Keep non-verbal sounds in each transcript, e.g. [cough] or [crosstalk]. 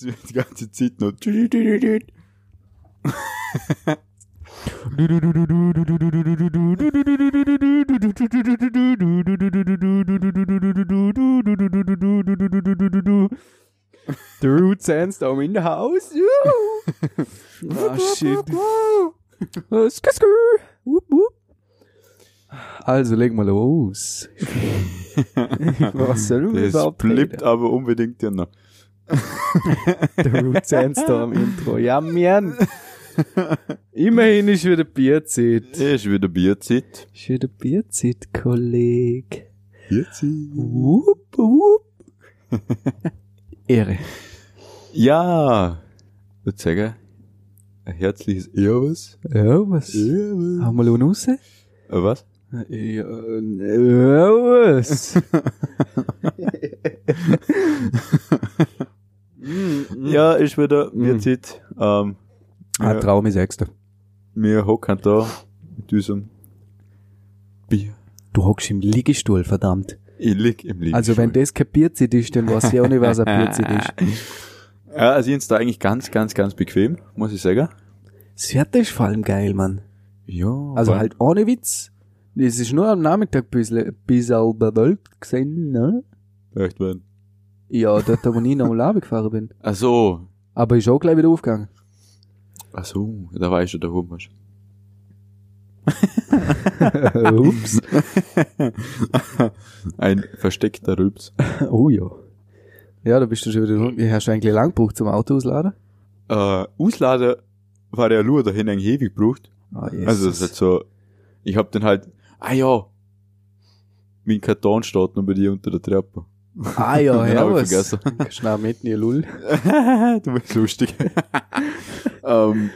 [laughs] die ganze Zeit noch. The Root Sandstorm in the house. [laughs] ah, shit. Also, leg mal los. [laughs] Was soll überhaupt bleibt reden? aber unbedingt ja noch. [laughs] The Root Sandstorm Intro. Ja, man. Immerhin ist wieder Bierzeit. Ist wieder Bierzeit. Ist wieder Bierzeit, Kolleg. Bierzeit. Wupp, wupp. [laughs] Ehre. Ja. Ich würde sagen, ein herzliches Servus. Ja, was? Servus. Haben wir noch raus? Äh, Was? Ja, was? [laughs] Ja, ist wieder Bierzeit. Ähm, Ah, wir, Traum ist Sechster. wir hocken da mit unserem Bier. Du hockst im Liegestuhl, verdammt. Ich lieg im Liegen. Also wenn das kein Bierzeit ist, dann weiß ich auch nicht, was ein Bierzeit ist. [laughs] Ja, also jetzt da eigentlich ganz, ganz, ganz bequem, muss ich sagen. Das Wetter ist vor allem geil, Mann. Ja. Also halt ohne Witz. Es ist nur am Nachmittag ein bisschen, bisschen bewölkt gesehen, ne? Echt werden. Ja, dort, wo ich nochmal runtergefahren bin. Ach so. Aber ist auch gleich wieder aufgegangen. Ach so, da war ich schon [laughs] daheim. weißt Ups. du. Ein versteckter Rülps. Oh ja. Ja, da bist du schon wieder, wie hast du eigentlich lang gebraucht zum Auto ausladen? Äh, Ausladen war der nur dahin eigentlich ewig gebraucht. Ah, Jesus. Also das ist halt so, ich hab dann halt, ah ja, mein Karton steht noch bei dir unter der Treppe. Ah ja, ja, ich was? vergessen. Schnell mit, nie Lull. [laughs] du bist lustig. [laughs] ähm,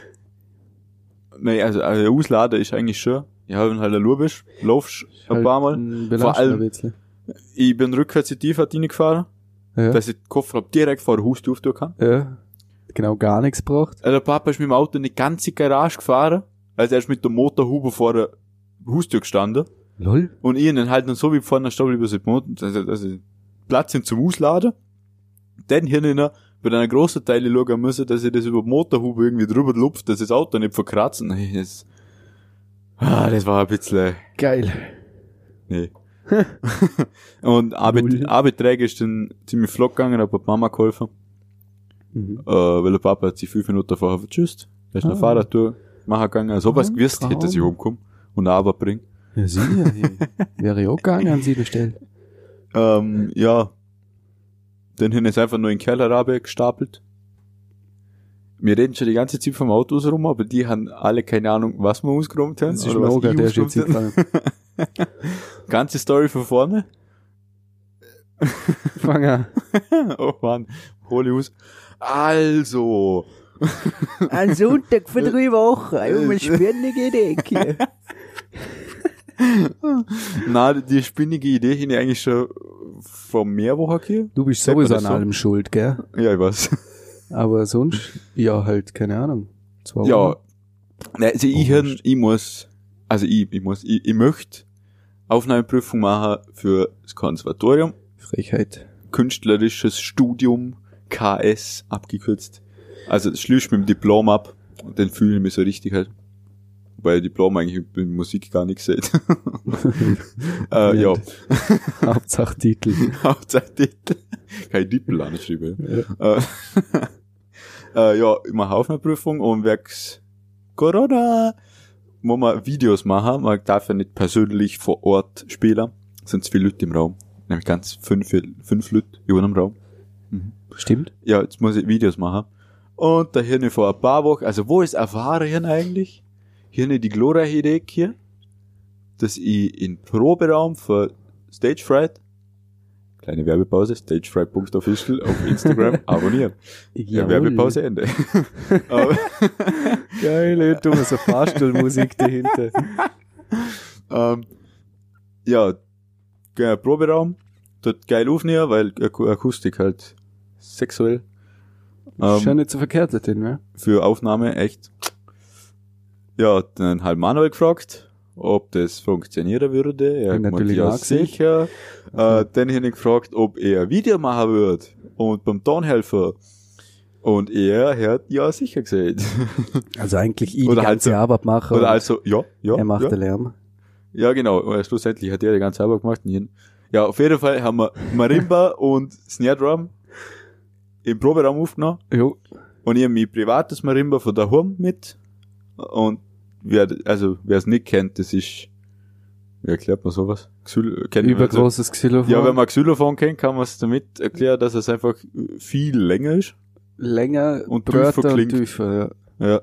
nee, also, also Ausladen ist eigentlich schon, ja, wenn halt Lu bist, laufst ein paar Mal. Vor allem-. Ich bin rückwärts in die Tiefe reingefahren, Ja. dass ich den Koffer direkt vor der Haustür auftun kann. ja. Genau gar nichts gebraucht. Also der Papa ist mit dem Auto in die ganze Garage gefahren, also er ist mit der Motorhaube vor der Haustür gestanden. Lol. Und ich dann halt noch so wie vorne stehen über so Motor, also, also Platz sind zum Ausladen. Dann hier noch bei einer großen Teile schauen müssen, dass ich das über die Motorhaube irgendwie drüber lupft, dass das Auto nicht verkratzen. Nee, das, ah, das war ein bisschen, Geil. nee. [laughs] und Arbeit, Null. Arbeitsträger ist dann ziemlich flott gegangen, hab die Mama geholfen, Mhm. äh, weil der Papa hat sich fünf Minuten vorher vertschüsst. Er ist eine Ah. Fahrradtour machen gegangen, also was Ah, gewusst hätte, dass ich Traum. umkomme und Arbeit bringe. Ja, sicher. [laughs] Wäre ich auch gegangen an sie Stelle. Ähm, ja. Dann hin ist einfach nur in den Keller gestapelt. Wir reden schon die ganze Zeit vom Autos rum, aber die haben alle keine Ahnung, was wir ausgeräumt haben. Das ist oder was Moga, ich der ist jetzt. [laughs] Ganze Story von vorne. [laughs] Fang an. [laughs] oh Mann, hol ich aus. Also. Ein Sonntag vor drei Wochen. Um eine spannende Decke. [laughs] Na, die spinnige Idee hätte ich eigentlich schon vor mehr Wochen hier. Du bist sowieso an so? allem schuld, gell? Ja, ich weiß. [laughs] Aber sonst, ja, halt, keine Ahnung. Zwei Ja. Nein, also ich, Oh, wurscht. ich muss, also ich, ich muss, ich, ich möchte Aufnahmeprüfung machen für das Konservatorium, Frechheit. künstlerisches Studium, KS abgekürzt. Also das schließt mit dem Diplom ab und dann fühle ich mich so richtig halt. Weil Diplom eigentlich mit Musik gar nichts [laughs] sieht. äh, ja, Hauptsache Titel. [laughs] Hauptsache Titel. Kein Diplom anschreiben. Äh, [laughs] äh, ja, ich mache Aufnahmeprüfung und wegs Corona, wo man Videos machen, man darf ja nicht persönlich vor Ort spielen, sind zu viele Leute im Raum. Nämlich ganz fünf, fünf Leute in einem Raum. Stimmt? Ja, jetzt muss ich Videos machen. Und da hier vor ein paar Wochen, also wo ist erfahren eigentlich? Hier die glorreiche Idee hier, dass ich in Proberaum für Stage Fright, kleine Werbepause, stagefright.official auf Instagram [laughs] abonnieren. Ja, Jawohl. Werbepause Ende. [laughs] Geile, du so Fahrstuhlmusik dahinter. ähm, ja, geiler Proberaum, dort geil aufnehmen, weil Ak Akustik halt sexuell. Ähm, Schon nicht so verkehrt dorthin, ne? für Aufnahme echt. Ja, dann halt Manuel gefragt, ob das funktionieren würde. Er hat natürlich ja sicher. Äh, dann habe ich gefragt, ob er ein Video machen würde und beim Tonhelfer Und er hat ja sicher gesagt. [laughs] Also eigentlich ich die halt ganze so- Arbeit mache. Oder also, ja, ja. er macht ja. den Lärm. Ja, genau. Und schlussendlich hat er die ganze Arbeit gemacht. Ja, auf jeden Fall haben wir Marimba [laughs] und Snare Drum im Proberaum aufgenommen. Jo. Und ich habe mein privates Marimba von daheim mit. Und wer, also, wer es nicht kennt, das ist, wie erklärt man sowas? Xyl kennt? Übergroßes Xylophon. Ja, wenn man Xylophon kennt, kann man es damit erklären, dass es einfach viel länger ist. länger Und tiefer und klingt. tiefer, ja. Ja.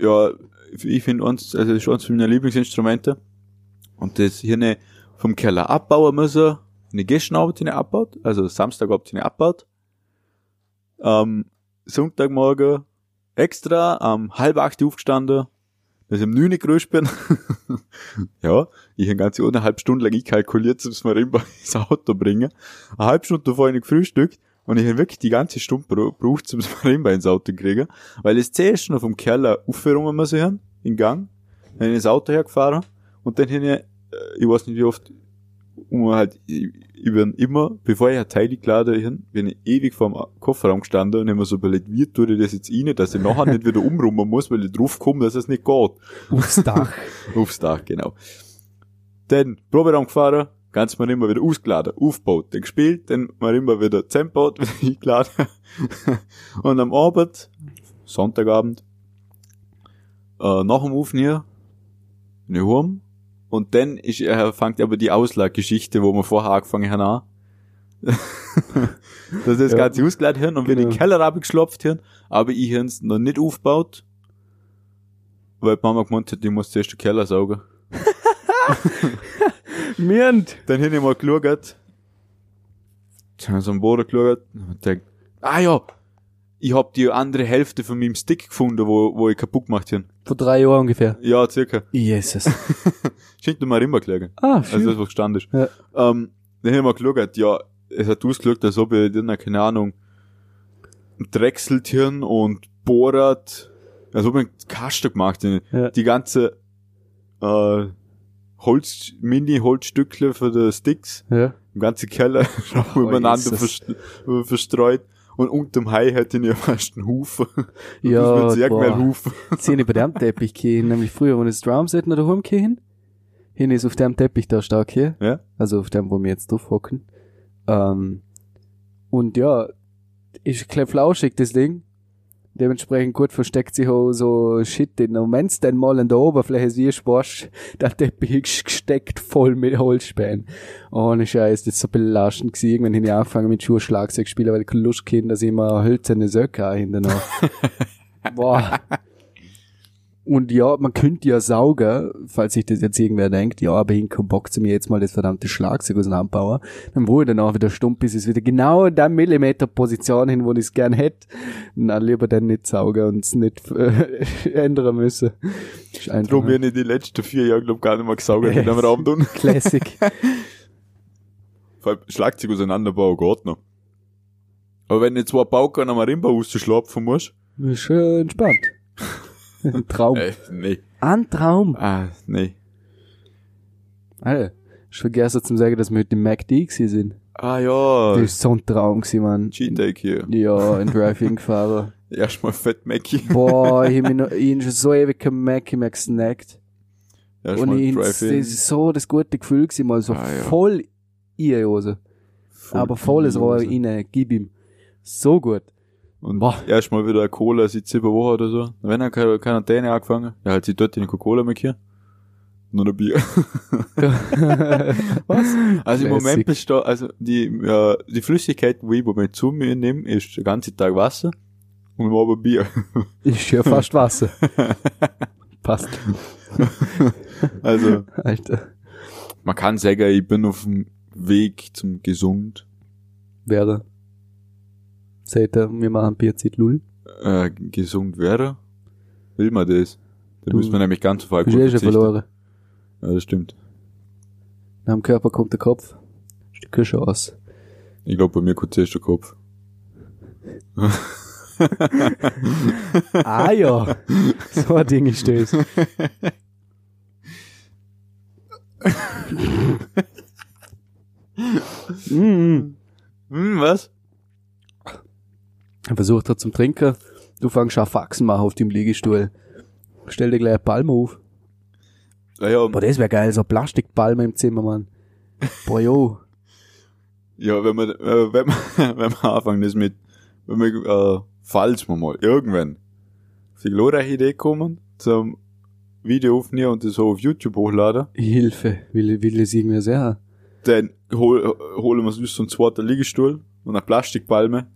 Ja, ich finde uns, also das ist eines meiner Lieblingsinstrumente. Und das hier ne vom Keller abbauen müssen, eine Gesternabend hinein abbaut, also Samstagabend hinein abbaut. Ähm, Sonntagmorgen extra am halb acht aufgestanden, dass ich um neun gerüstet bin. [laughs] ja, ich habe ganze eineinhalb Stunden lang kalkuliert, es mir immer [laughs] ins Auto bringen. Eine halbe Stunde davor habe ich gefrühstückt und ich habe wirklich die ganze Stunde bra- gebraucht, um mir immer ins Auto zu kriegen. Weil es zuerst noch vom Keller aufhören müssen haben, in Gang. Dann ich ins Auto hergefahren und dann habe ich, äh, ich weiß nicht wie oft, um halt, ich, ich bin immer, bevor ich ein Teil geladen habe, bin ich ewig vor dem Kofferraum gestanden und habe mir so überlegt, wie tue ich das jetzt rein, dass ich nachher nicht wieder umrummen muss, weil ich drauf komme, dass es nicht geht. Aufs Dach. [laughs] Aufs Dach, genau. Dann Proberaum gefahren, ganz mal immer wieder ausgeladen, aufgebaut, dann gespielt, dann mal immer wieder zusammengebaut, [laughs] wieder eingeladen. und am Abend, Sonntagabend, äh, nach dem Aufnehmen, bin ich heim. Und dann ist, äh, fängt aber die Auslagegeschichte, wo wir vorher angefangen haben, an. [laughs] Dass das Ja. Ganze ausgeladen haben und wir in den Genau. Keller abgeschlopft haben, aber ich habe noch nicht aufgebaut, weil die Mama gemeint hat, ich muss zuerst den Keller saugen. [laughs] Mirnd. Dann habe ich mal geschaut, dann habe ich so am Boden geschaut und denkt, ah ja, ich hab die andere Hälfte von meinem Stick gefunden, wo, wo ich kaputt gemacht habe. Vor drei Jahren ungefähr. Ja, circa. Jesus. [laughs] Schenkt mir mal immer gelegen. Ah, Also schön. das, was gestanden ist. Ja. Ähm, dann haben wir geschaut, ja, es hat ausgeschaut, als ob ich dann, keine Ahnung, drechselt Hirn und bohrt, als ob ich einen Kasten gemacht hätte. Ja. Die ganze, äh, Holz, Mini-Holzstückle für die Sticks, ja. im ganzen Keller, [laughs] Oh, übereinander verstreut. Und unterm Hai hätte ich ja [laughs] fast einen Haufen. Ja, mit boah. Haufen. Jetzt sind ich bei dem Teppich gehen, nämlich früher, wenn ich das Drumset noch daheim gehen, hin ist auf dem Teppich da stark hier. Ja? Also auf dem, wo wir jetzt drauf hocken. Ähm, und ja, ist ein bisschen flauschig, das Ding. Dementsprechend gut versteckt sich auch so Shit in. Und wenn's dann mal an der Oberfläche siehst, warst der Teppich ist gesteckt voll mit Holzspänen. Ohne Scheiß, das ist so belastend gewesen. Irgendwann habe ich angefangen mit Schuhe Schlagzeug spielen, weil ich Lust hatte, dass ich immer hölzerne Söcke hinten noch. [laughs] Boah. Und ja, man könnte ja saugen, falls sich das jetzt irgendwer denkt, ja, aber ich Bock zu mir jetzt mal das verdammte Schlagzeug auseinanderbauen. Dann wo ich danach wieder stumm bis es wieder genau in der Millimeter Position hin, wo ich es gern hätte. Na, lieber dann nicht saugen und es nicht äh, [laughs] ändern müssen. Ist Drum bin ich die letzten vier Jahre, glaub gar nicht mehr gesaugt in dem Raum tun. Classic. Vor allem Schlagzeug auseinanderbauen geht noch. Aber wenn du zwei Pauken am Marimba rausschlapfen musst, Ist schön entspannt. Ein Traum. äh, nee. Ein Traum. Ah, nee. Alter, ich vergesse zu sagen, dass wir heute im MacD gewesen sind. Ah ja, Das ist so ein Traum gewesen, Mann. Cheat Day hier. Ja, in Drive-In gefahren. [laughs] Erstmal Fett Mackie. Boah, ich hab mich [laughs] hab schon so ewig kein Mac mehr gesnackt. Und ich, das ist so das gute Gefühl gewesen, mal so Ah, ja. voll die Hose. Aber volles Rohr Hose. rein, gib ihm. So gut. Und Boah. erstmal wieder Cola seit sieben Wochen oder so. Wenn er keine Quarantäne angefangen, ja, halt sie dort in Cola mehr hier. Nur ein Bier. Was? [laughs] Also im Moment Classic. besteht, also die, äh, die Flüssigkeit, die ich im Moment zu mir nehme, ist den ganzen Tag Wasser und im Abend Bier. [laughs] Ist ja fast Wasser. [laughs] Passt. Also, Alter. man kann sagen, ich bin auf dem Weg zum Gesund, Wäre. Seht ihr, wir machen Bierzeit Lull. äh, gesund wäre. Will man das? Da Du- müssen wir nämlich ganz auf Alkohol eh schon verzichten. verloren. Ja, das stimmt. Nach dem Körper kommt der Kopf. Die Küche aus. Ich glaube, bei mir kommt zuerst der Kopf. Ah ja. So ein Ding ist das. [laughs] mm. Hm, was? Er versucht hat zum Trinken. Du fängst an Faxen machen auf dem Liegestuhl. Stell dir gleich eine Palme auf. Naja, Boah, das wäre geil, so Plastikpalme im Zimmer, Mann. Boah, jo. [laughs] ja, wenn man, äh, wenn man, [laughs] wenn man anfangen ist mit, wenn man, äh, falls wir mal irgendwann auf die glorreiche Idee kommen, zum Video aufnehmen und das so auf YouTube hochladen, Hilfe, will, will es irgendwie sehr. dann hol, holen wir uns so einen zweiten Liegestuhl und eine Plastikpalme.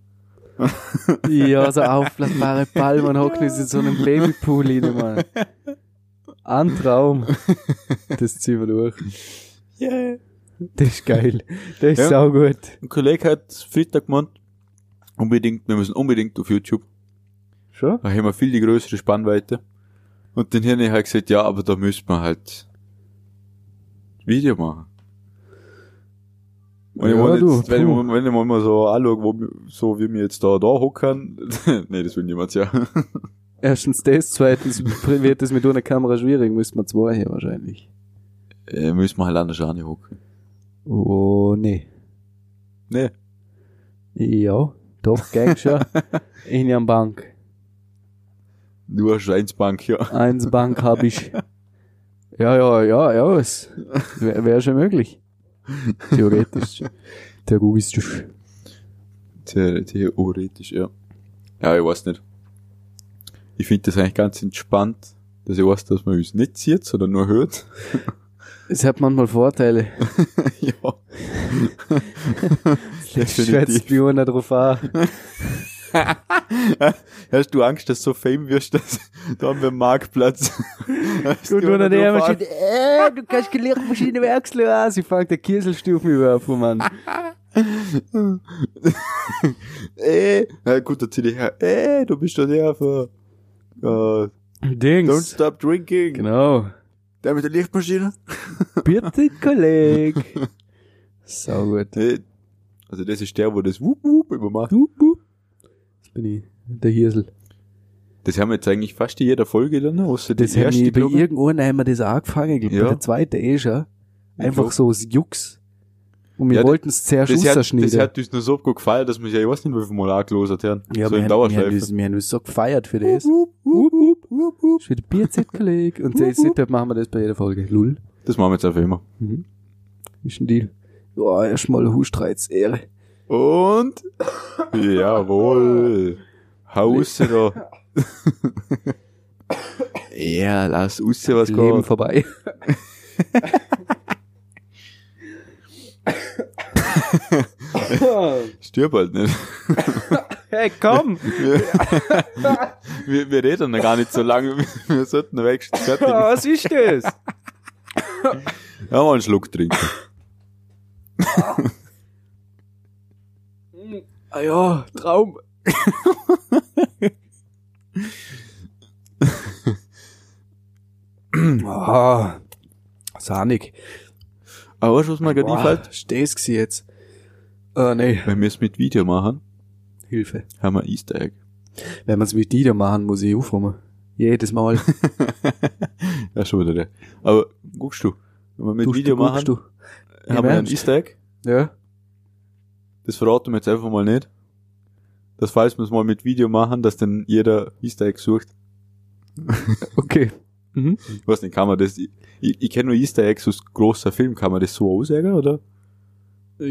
Ja, so aufblasbare Palme und [laughs] hocken uns in so einem Babypool rein, Mann. Ein Traum. Das ziehen wir durch. Yeah. Das ist geil. Das ist Ja. saugut. Ein Kollege hat Freitag gemeint, unbedingt, wir müssen unbedingt auf YouTube. Schon? Da haben wir viel die größere Spannweite. Und dann habe ich halt gesagt, ja, aber da müsste man halt Video machen. Und ich Ja, du, jetzt, wenn, ich, wenn ich mal mal so anschaue, wo, wir- so wie wir jetzt da, da hocken, [laughs] nee, das will niemand ja. Erstens das, zweitens wird es mit einer Kamera schwierig, müsste man zwei hier wahrscheinlich. äh, müssen wir halt anders hocken. Oh, nee. Nee. Ja, doch, gang schon. [laughs] In einer Bank. Du hast eins Bank, ja. Eins Bank hab ich. [laughs] Ja, ja, ja, ja, es wäre wär schon möglich. [laughs] Theoretisch. Theoretisch. The theoretisch, ja. Ja, ich weiß nicht. Ich finde das eigentlich ganz entspannt, dass ich weiß, dass man uns nicht sieht, sondern nur hört. [laughs] Es hat manchmal Vorteile. [laughs] ja. Das schätzt mich einer drauf an. [laughs] Hast du Angst, dass du so fame wirst, dass [laughs] da haben wir am Marktplatz. Gut, er einer der drauf Maschine, äh, du kannst die Lehrmaschine wechseln, ah, sie fängt der Kieselstufen überwerfen, Mann. an- [laughs] Äh, na gut, da zieh dich her. Äh, du bist doch der für, äh, don't Dings. stop drinking. Genau. Der mit der Lichtmaschine. Bitte, Kolleg. Sau gut. Nee. Also das ist der, wo das Wup Wup immer macht. Wup, wup. Das bin ich, der Hirsel. Das haben wir jetzt eigentlich fast in jeder Folge dann, außer die Das haben erste, wir bei ich. irgendwann haben wir das angefangen, ich glaub, Ja. bei der zweiten eh schon. Einfach glaub- so aus Jux. Und wir Ja, wollten es zuerst Das hat, das rausschneiden. hat uns nur so gut gefallen, dass wir ja, ich weiß nicht, wie viel Mal angelosert haben. Ja, so wir, in haben, wir, haben uns, wir haben uns so gefeiert für das. Wup, wup, wup, wup, wup. Ist wieder Bierzeit, Kollege. Und jetzt seitdem machen wir das bei jeder Folge. Lull. Das machen wir jetzt einfach immer. Ist ein Deal. Ja, erstmal Hustreiz, Ehre. Und? Jawohl. Haus da. [laughs] ja, lass raus, was Leben geht. vorbei. [laughs] Stirb halt nicht. [laughs] hey, komm! Wir, wir reden ja gar nicht so lange. Wir sollten wenigstens fertig. was ist das? Ja, mal einen Schluck trinken. Ah ja, Traum. [laughs] ah, sahnig. Aber weißt du, was mir gerade einfällt? Steh's gsi jetzt. Ah, nee, Wenn wir es mit Video machen, Hilfe. haben wir Easter Egg. Wenn man's mit dir machen, muss ich aufräumen. Jedes Mal. [laughs] Ja, schon wieder der. Aber guckst du, wenn wir mit Tust Video du, machen, du. haben wir ein? Easter Egg. Ja. Das verraten wir jetzt einfach mal nicht. Das falls wir es mal mit Video machen, dass dann jeder Easter Egg sucht. [laughs] Okay. Mhm. Ich weiß nicht, kann man das, ich, ich, kenne nur Easter Eggs aus großer Film, kann man das so aussagen, oder? [laughs] ja.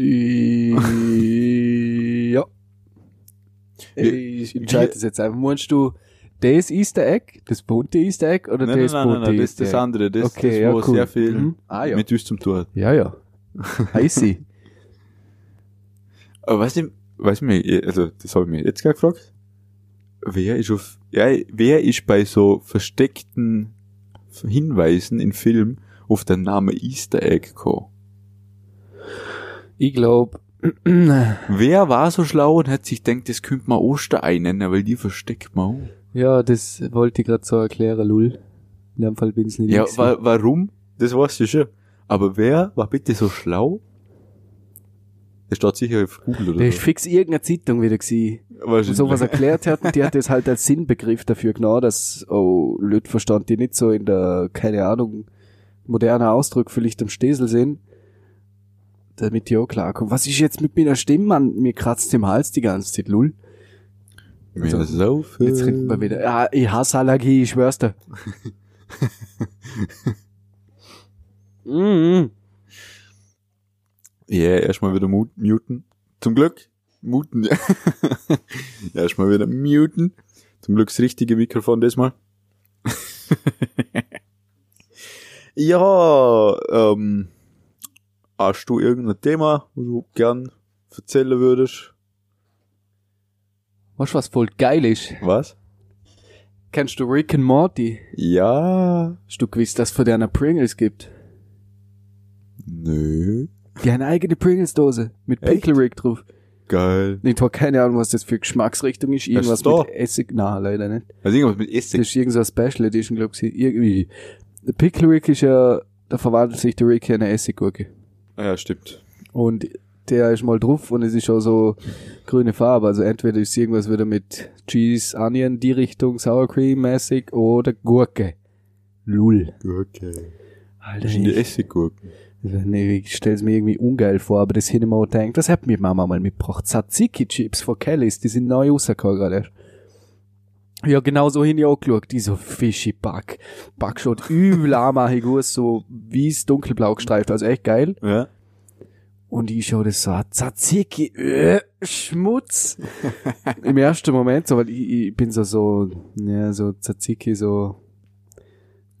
Ich entscheide das jetzt einfach. Meinst du das Easter Egg, das bunte Easter Egg oder Nein, das nein, nein, bunte nein, das Easter das Egg? andere, das, Okay, das ja, wo cool. sehr viel Mhm. Ah, ja. mit uns zum Tor hat. Ja, ja. [laughs] I see. Aber weißt du, weißt du also, das habe ich mir jetzt gerade gefragt. Wer ist auf, ja, wer ist bei so versteckten Hinweisen in Film auf den Namen Easter Egg gekommen? Ich glaube, [clears throat] Wer war so schlau und hat sich gedacht, das könnte man Osterei nennen, weil die versteckt man auch. ja, das wollte ich gerade so erklären, Lull. In dem Fall bin's nicht Ja, ich. wa warum? Das weißt du schon. Aber wer war bitte so schlau? Das steht sicher auf Google oder Der ist so. fix irgendeine Zeitung wieder gewesen, Wahrscheinlich. sowas erklärt hat und die hat das halt als Sinnbegriff dafür genommen, dass, oh, Leute verstand die nicht so in der, keine Ahnung, moderner Ausdruck vielleicht am Stesel sind, damit die auch klarkommen. Was ist jetzt mit meiner Stimme, Mann? Mir kratzt im Hals die ganze Zeit, lull. Also, saufen. Jetzt trinkt man wieder. Ja, ich hasse Allergie, ich schwör's dir. [laughs] mm Ja, yeah, erstmal wieder mu- muten. Zum Glück. Muten, [laughs] ja. erstmal wieder muten. Zum Glück das richtige Mikrofon diesmal. [laughs] ja, ähm, hast du irgendein Thema, wo du gern erzählen würdest? Weißt du, was voll geil ist? Was? Kennst du Rick and Morty? Ja. Hast du gewusst, dass es von denen Pringles gibt? Nö. Die haben eine eigene Pringles-Dose mit Echt? Pickle Rick drauf. Geil. Ich habe keine Ahnung, was das für Geschmacksrichtung ist. Irgendwas da? mit Essig. Nein, leider nicht. Also irgendwas mit Das Essig. ist irgend so eine Special Edition, glaube ich. Irgendwie. Der Pickle Rick ist ja, da verwandelt sich der Rick in eine Essiggurke. Ah, ja, stimmt. Und der ist mal drauf und es ist auch so grüne Farbe. Also entweder ist irgendwas wieder mit Cheese, Onion, die Richtung, Sour Cream mäßig oder Gurke. Lull. Okay. Alter, Das sind die ich, Essiggurken. Nee, ich stell's mir irgendwie ungeil vor, aber das hätte ich mir auch gedacht, das hat mir Mama mal mitgebracht. Tzatziki-Chips von Kellys, die sind neu rausgekommen gerade. Ja, genau so hin ich auch geschaut. Die so fishy Back. Back schaut [laughs] übel aus, so weiß dunkelblau gestreift, also echt geil. Ja. Und ich schaue das so, an, Tzatziki, äh, Schmutz. [laughs] Im ersten Moment, so, weil ich, ich bin so, so, ja, so Tzatziki, so, [laughs]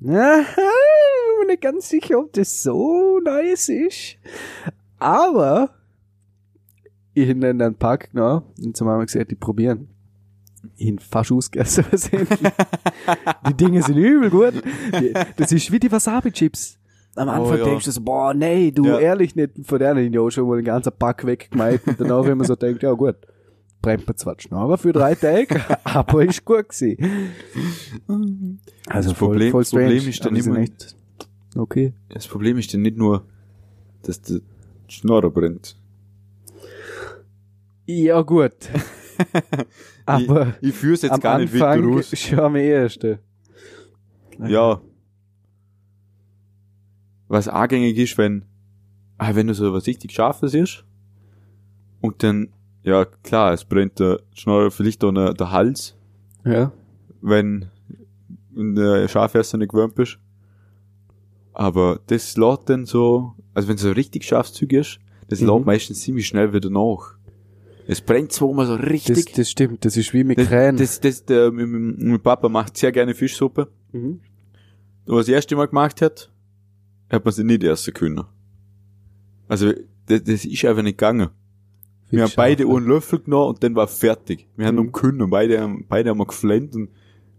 ja, bin nicht ganz sicher, ob das so nice ist. Aber, ich habe dann einen Pack genommen und zum Mama gesagt, die probieren. Ich hab fast ausgegessen versehentlich. [laughs] die Dinge sind übel gut. Das ist wie die Wasabi-Chips. Am Anfang Oh, ja. denkst du so, boah, nee, du Ja. ehrlich nicht. Von der habe ich auch schon mal den ganzen Pack weggemeint. Und danach immer so denkt, ja gut, brennt mir zwar die für drei Tage, [laughs] aber ist gut gewesen. Also Das Problem- voll, voll das Problem strange, ist dann immer- echt okay. Das Problem ist ja nicht nur, dass der Schnorrer brennt. Ja gut. [laughs] aber ich, ich führe es jetzt gar nicht weiter Anfang raus. [laughs] schon am ersten. Ja. Was angängig ist, wenn, ah, wenn du so was richtig Scharfes ist und dann, ja klar, es brennt der Schnorrer vielleicht auch der, Hals, Ja. wenn der Schafesser nicht gewöhnt bist. Aber das lädt dann so, also wenn es so richtig scharfzügig ist, das Mhm. lädt meistens ziemlich schnell wieder nach. Es brennt zwar mal so Das, richtig. das stimmt, das ist wie mit Das, Krähen. das, das, der, mein, Papa macht sehr gerne Fischsuppe. Mhm. Und was er das erste Mal gemacht hat, hat man sie nicht essen können. Also, das, das ist einfach nicht gegangen. Wir haben beide einen Löffel genommen und dann war fertig. Wir haben Mhm. um können, beide haben, beide haben wir geflennt und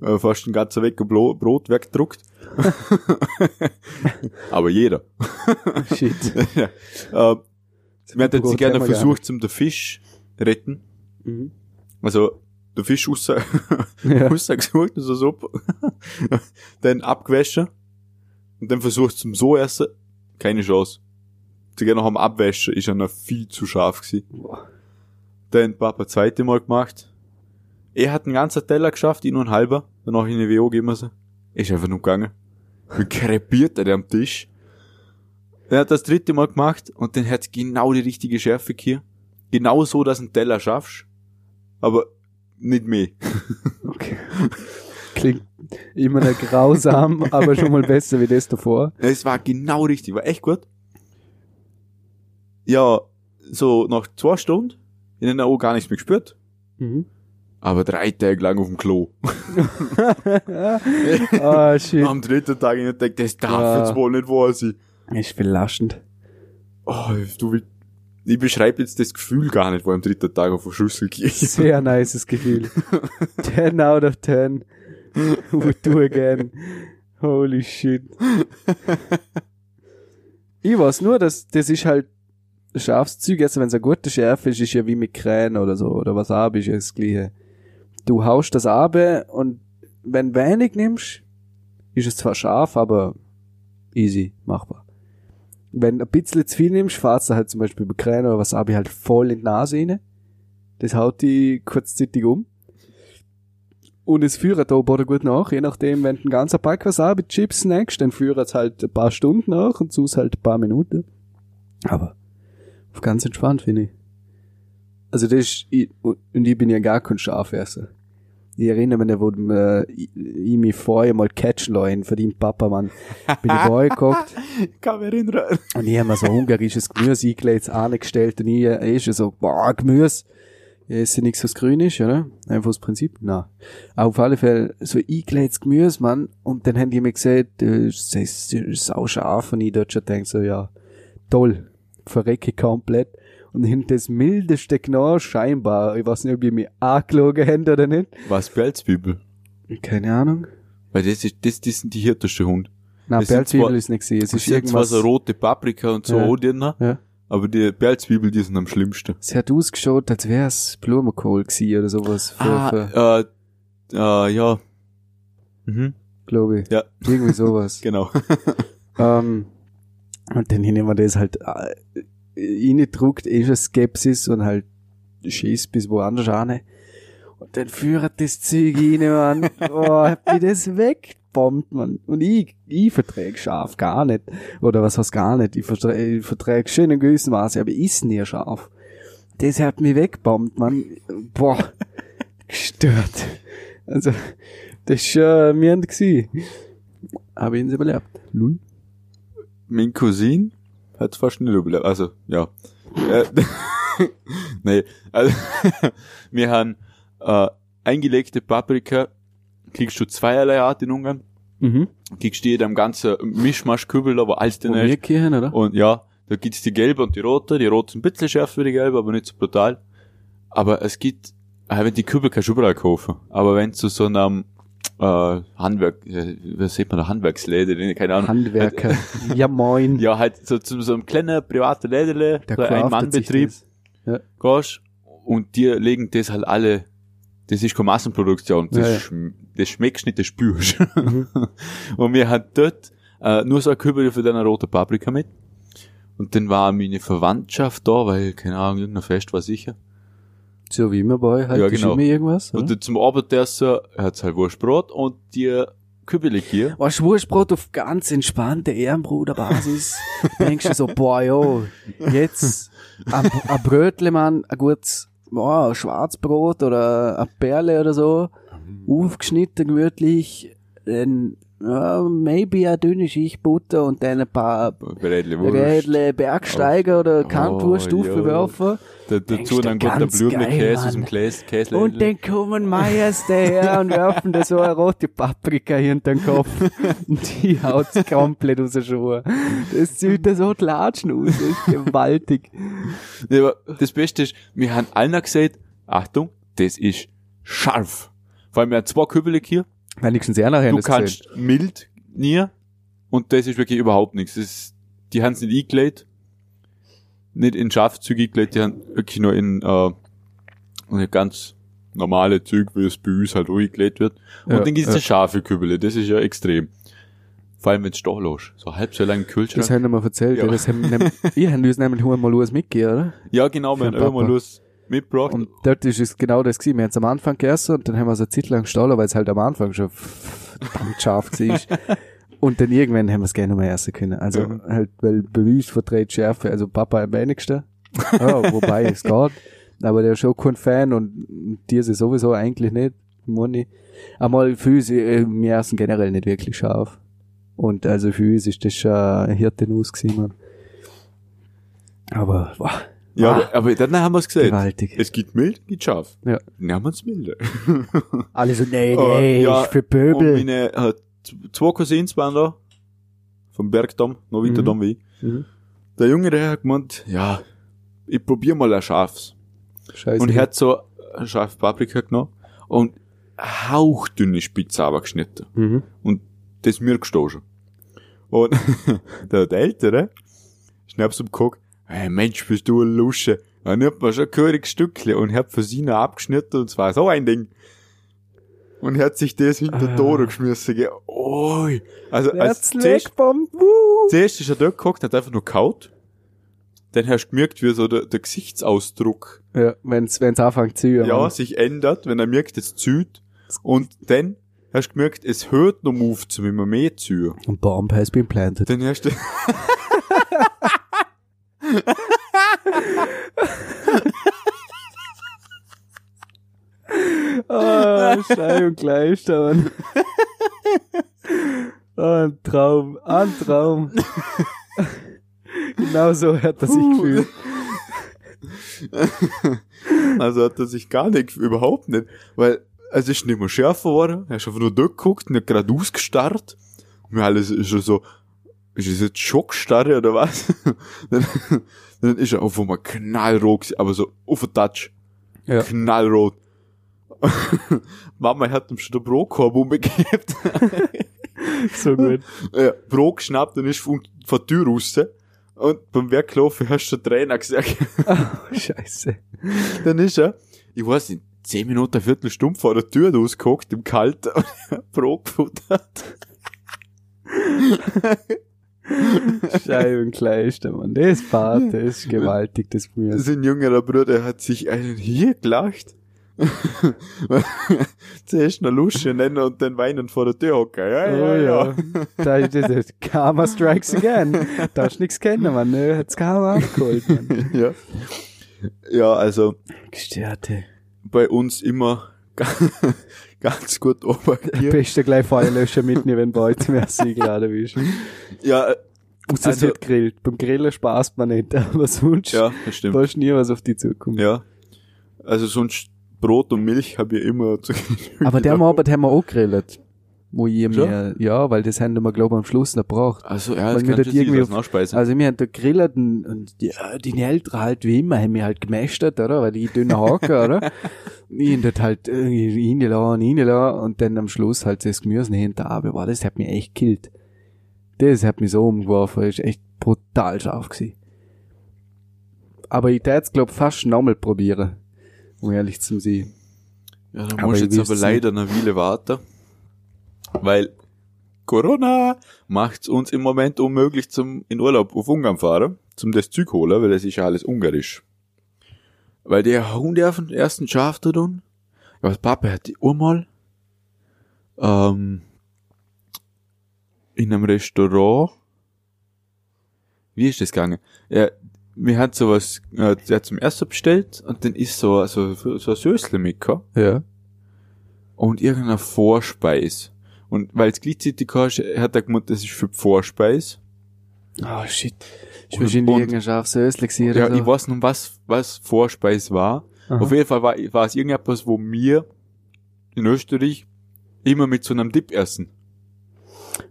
äh, fast ein ganzer Weg Brot weggedruckt. [laughs] Aber jeder. [laughs] Shit. ja. äh, wir hätten sie gerne versucht, zum den Fisch retten. Mhm. Also, der Fisch raus, [laughs] Ja. rausgesucht, also Suppe. dann abgewaschen. Und dann versucht zum so essen. Keine Chance. Sogar noch am Abwaschen ist er noch viel zu scharf gewesen. Boah. Dann Papa zweite Mal gemacht. Er hat einen ganzen Teller geschafft, ich nur einen halber. Danach in eine WO wir sie. Ist einfach nur gegangen. Wie krepiert er am Tisch. Er hat das dritte Mal gemacht und dann hat genau die richtige Schärfe hier. Genau so, dass du einen Teller schaffst. Aber nicht mehr. [laughs] Okay. Klingt immer noch grausam, [laughs] aber schon mal besser wie das davor. Es war genau richtig, war echt gut. Ja, so nach zwei Stunden, in den auch gar nichts mehr gespürt. Mhm. Aber drei Tage lang auf dem Klo. [laughs] Ah, shit. Am dritten Tag ich gedacht, das darf Ja. jetzt wohl nicht wahr sein. Ist belastend. Oh, du, ich beschreibe jetzt das Gefühl gar nicht, wo ich am dritten Tag auf den Schüssel gehe. Sehr nices Gefühl. [laughs] 10 out of 10. Would do again. Holy shit. Ich weiß nur, dass das ist halt scharfes Zeug. Also wenn es eine gute Schärfe ist, ist ja wie mit Krähen oder so. Oder was ab ist ja das Gleiche. Du haust das ab und wenn wenig nimmst, ist es zwar scharf, aber easy, machbar. Wenn ein bisschen zu viel nimmst, fahrst du halt zum Beispiel bei Krähen oder Wasabi halt voll in die Nase rein. Das haut die kurzzeitig um. Und es führt auch oder gut nach, je nachdem, wenn du ein ganzer Pack Wasabi Chips snackst, dann führt es halt ein paar Stunden nach und so halt ein paar Minuten. Aber ganz entspannt, finde ich. Also das ist, ich, und ich bin ja gar kein Schafesser. Ich erinnere mich, wo äh, ich, ich mich vorher mal catchen lassen für den Papa, Mann. Bin ich euch geguckt [laughs] kann mich erinnern. und ich habe mir so ungarisches Gemüse eingelegt, angestellt und ich ist schon so, boah, Gemüse. Ja, ist ja nichts, was grün ist, oder? Einfach das Prinzip, na. Auf alle Fälle, so eingelegtes Gemüse, Mann. Und dann haben die mir gesagt, äh, ist, das ist sau scharf und ich dort schon denke so, ja, toll. Verrecke komplett. Und hinter das mildeste genau scheinbar. Ich weiß nicht, ob ihr mich angelogen habt oder nicht. Was, Pelzbibel? Keine Ahnung. Weil das ist, das, das sind die Das sind Pelzwiebel zwar- ist nicht gesehen. Es Es ist irgendwas. so rote Paprika und so Ja. drin, ja. aber die Pelzbibel, die sind am schlimmsten. Es hat ausgeschaut, als wär's Blumenkohl gewesen oder sowas. Für, für, Ah, äh, äh, ja. Mhm, glaube ich. ja, Irgendwie sowas. [laughs] genau. ähm, und dann nehmen wir das halt äh, reingedruckt, eh schon Skepsis und halt schießt bis woanders an. Und dann führt das Zeug rein. Boah, hat mich das wegbombt, Mann. Und ich, ich verträg scharf gar nicht. Oder was heißt gar nicht? Ich verträg, ich verträg schön in gewissem Maße, aber ist nie scharf. Das hat mich wegbombt, Mann. Boah, gestört. Also, das ist schon mir gewesen. Aber ich hab's überlebt. Lul. mein Cousin hat fast nicht überlebt. Also, ja. Äh, [laughs] nee, also, [laughs] wir haben äh, eingelegte Paprika, kriegst du zweierlei Art in Ungarn. Mhm. Kriegst du jedem ganzen Mischmasch-Kübel da, wo alles Wo ist. gehen, oder? Und ja, da gibt's die gelbe und die rote. Die rote sind ein bisschen schärfer wie die gelbe, aber nicht so brutal. Aber es gibt, wenn die Kübel kannst du überall kaufen. Aber wenn zu so einem äh, Handwerk, äh, was sieht man da, Handwerksläde, keine Ahnung. Handwerker. ja, moin. Ja, halt so zu so einem kleinen privaten Lädele, Der so ein Mannbetrieb. Ja. gehst und die legen das halt alle, das ist keine Massenproduktion, das, Ja, ja. das schmeckst nicht, das spürst. Mhm. [laughs] und wir hatten dort äh, nur so ein Kübel für deine rote Paprika mit. Und dann war meine Verwandtschaft da, weil, keine Ahnung, irgendein Fest war sicher. So wie immer bei halt. Ja, genau. immer irgendwas, oder? Und zum Abendessen hat's halt Wurstbrot und die Kübel hier. Was Wurstbrot auf ganz entspannte Ehrenbruderbasis. [laughs] denkst du so, boah, jo, jetzt ein, ein Brötle, Mann, ein gutes boah, Schwarzbrot oder eine Perle oder so, aufgeschnitten, gemütlich, dann, ja, maybe eine dünne Schicht Butter und dann ein paar Brädle Wurst. Rädle Bergsteiger oder Kantwurst Oh, aufwerfen. Da, dazu dann ganz Blümle-Käse geil, aus dem. Käse, Und dann kommen Meyers daher und werfen da so eine rote Paprika hinter den Kopf. [laughs] Und die haut's komplett aus den Schuhen. Das sieht da so latschen aus. Das ist gewaltig. Ja, aber das Beste ist, wir haben allen gesagt, Achtung, das ist scharf. Vor allem, wir haben zwei Kübel hier. Wenigstens er nachher Du kannst mild nie und das ist wirklich überhaupt nichts. Ist, die haben es nicht eingelegt, nicht in Schafzüge eingelegt, die haben wirklich nur in äh, eine ganz normale Züge, wie es bei uns halt eingelegt wird. Und Ja, dann gibt es ja. scharfe Kübel, das ist ja extrem. Vor allem, wenn es doch los So halb so lange Kühlschrank. Das haben wir mal erzählt. Ja. Ja. Das haben, ihr habt uns nämlich mal was mitgegeben, oder? ja, genau, wir haben den immer mal Papa. Lust mitgebracht. Und dort ist es genau das gewesen. Wir haben es am Anfang gegessen und dann haben wir es eine Zeit lang gestohlen, weil es halt am Anfang schon verdammt scharf war. [laughs] Und dann irgendwann haben wir es gerne noch mehr essen können. Also Ja. halt, weil bei uns verträgt Schärfe, also Papa am wenigsten. [laughs] Ja, wobei es geht. Aber der ist schon kein Fan und diese sowieso eigentlich nicht. Moni. Einmal für uns, äh, wir essen generell nicht wirklich scharf. Und also für uns ist das schon eine Hirtennuss gewesen, man. Aber, boah, ja, ah, aber, dann haben wir es gesagt. gewaltig. Es gibt mild, gibt scharf. Ja. Dann haben wir es milde. [laughs] Alle so, nee, Äh, nee, ja, ist für Und Pöbel. meine äh, zwei Cousins waren da. Vom Bergdamm, noch weiter Mhm. Damm wie ich. Mhm. Der Junge, der hat gemeint, ja, ich probier mal ein scharfes. Scheiße. Und er hat so ein scharfe Paprika genommen und hauchdünne Spitze aber geschnitten. mhm. Und das mir gestoßen. Und [laughs] der, der Ältere, schnappst um geguckt, hey Mensch, bist du ein Lusche. Dann hat man schon ein gehöriges Stückchen und hat für sie noch abgeschnitten und zwar so ein Ding. Und er hat sich das hinter Ah. Tore geschmissen. gell. Oi. Also, als zuerst, zuerst ist er dort geguckt, hat einfach nur kaut. Dann hast du gemerkt, wie so der, der Gesichtsausdruck Ja, wenn's, wenn's anfängt zu ja, Mann. sich ändert, wenn er merkt, es zieht. Und dann hast du gemerkt, es hört noch auf, zum immer mehr zu. A bomb has been planted. Dann hast du, [laughs] Ah, Schrei und Kleister, Mann. Ah, ein Traum, ein Traum. genau so hat er sich gefühlt. Also hat er sich gar nicht, überhaupt nicht, weil es ist nicht mehr schärfer geworden, er ist einfach nur durchgeguckt hat gerade ausgestarrt. Und alles ist so, ist das jetzt Schockstarre oder was? [laughs] dann, dann ist er auf einmal knallrot, aber so auf den Touch. Ja. Knallrot. [laughs] Mama hat ihm schon den Brotkorb umgegeben. [laughs] So gut. ja, Brot geschnappt und ist von, von der Tür raus. Und beim Weglaufen hast du den Trainer gesagt. Oh, scheiße. Dann ist er, ich weiß nicht, zehn Minuten, Viertelstunde vor der Tür ausgehockt, im Kalten, und Brot gefuttert. [laughs] Schrei und Kleister, Mann. Das Part, das ist gewaltig, das Mühe. Sein jüngerer Bruder hat sich einen hier gelacht. [laughs] Zuerst noch Lusche nennen und dann weinen vor der Tür hocken. Ja, ja, Oh ja. Da ist das, Karma strikes again. Darfst nix kennen, Mann. Ne? Hat's Karma abgeholt, Mann. [laughs] ja. Ja, also Gestörte. bei uns immer ganz gut obergiert. [laughs] Beste gleich Feuerlöscher mitnehmen, wenn bei euch mehr Siegel bist. Ja, Muss das Also- wird grillt. Beim Grillen spaßt man nicht, [laughs] aber sonst ja, das stimmt. weißt nie, was auf die zukommt. Ja. Also sonst Brot und Milch habe ich immer zu Aber der Abend haben wir auch grillt. Wo ich mir, ja, weil das haben wir, glaube ich, am Schluss noch gebraucht. Also ja, das wir kann dort schon irgendwie irgendwie als Nachspeise. Also wir haben da grillt und, und die, die Eltern halt wie immer haben mich halt gemästet, oder? Weil die dünnen Haken, oder? [laughs] Ich dort halt irgendwie reingelassen, reingelassen und dann am Schluss halt das Gemüse hinter aber war das hat mich echt killt. Das hat mich so umgeworfen, ist echt brutal scharf gewesen. Aber ich tät's glaub fast nochmal probieren, um ehrlich zu sein. Ja, da Aber muss ich jetzt aber leider eine Weile warten. Weil Corona macht's uns im Moment unmöglich zum in Urlaub auf Ungarn fahren, zum das Zeug holen, weil das ist ja alles ungarisch. Weil der der von den ersten Schaf da tun. Ja, was Papa hat die einmal ähm, in einem Restaurant wie ist das gegangen? Ja, wir hat sowas, äh, der hat zum ersten bestellt und dann ist so, so, so ein Sösle mitgekommen Ja. und irgendeine Vorspeis. Und weil es gleichzeitig hast, hat er gemeint, das ist für die Vorspeis. Oh shit. Ist wahrscheinlich irgendein scharfes Ösli gewesen Ja, so. ich weiß noch, was, was Vorspeis war. Aha. Auf jeden Fall war, war es irgendetwas, wo wir in Österreich immer mit so einem Dip essen.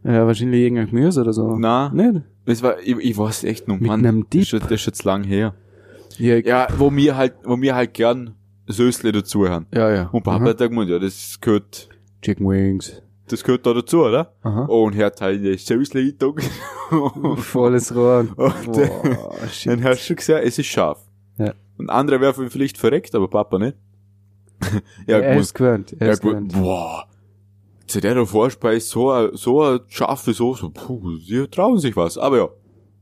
Ja, wahrscheinlich irgendein Gemüse oder so. Na, Nicht? das war, ich, ich weiß echt noch, Mit Mann. einem Das Dip? ist, schon- das ist jetzt lang her. Ja, Ja, wo wir halt, wo wir halt gern Sösle dazu haben. ja. ja. Und Papa Aha. hat gemeint, ja, das gehört, Chicken Wings. Das gehört da dazu, oder? Aha. Und er hat halt das Sösle eingetan. Volles Rohr. [laughs] Und Boah, Dann shit. hast du gesehen, es ist scharf. Ja. Und andere wären vielleicht verreckt, aber Papa nicht. [laughs] ja, er ist gewöhnt. Er ist gewöhnt. Boah. Zu der Vorspeise, so eine, so eine scharfe Soße, puh, die trauen sich was. Aber ja,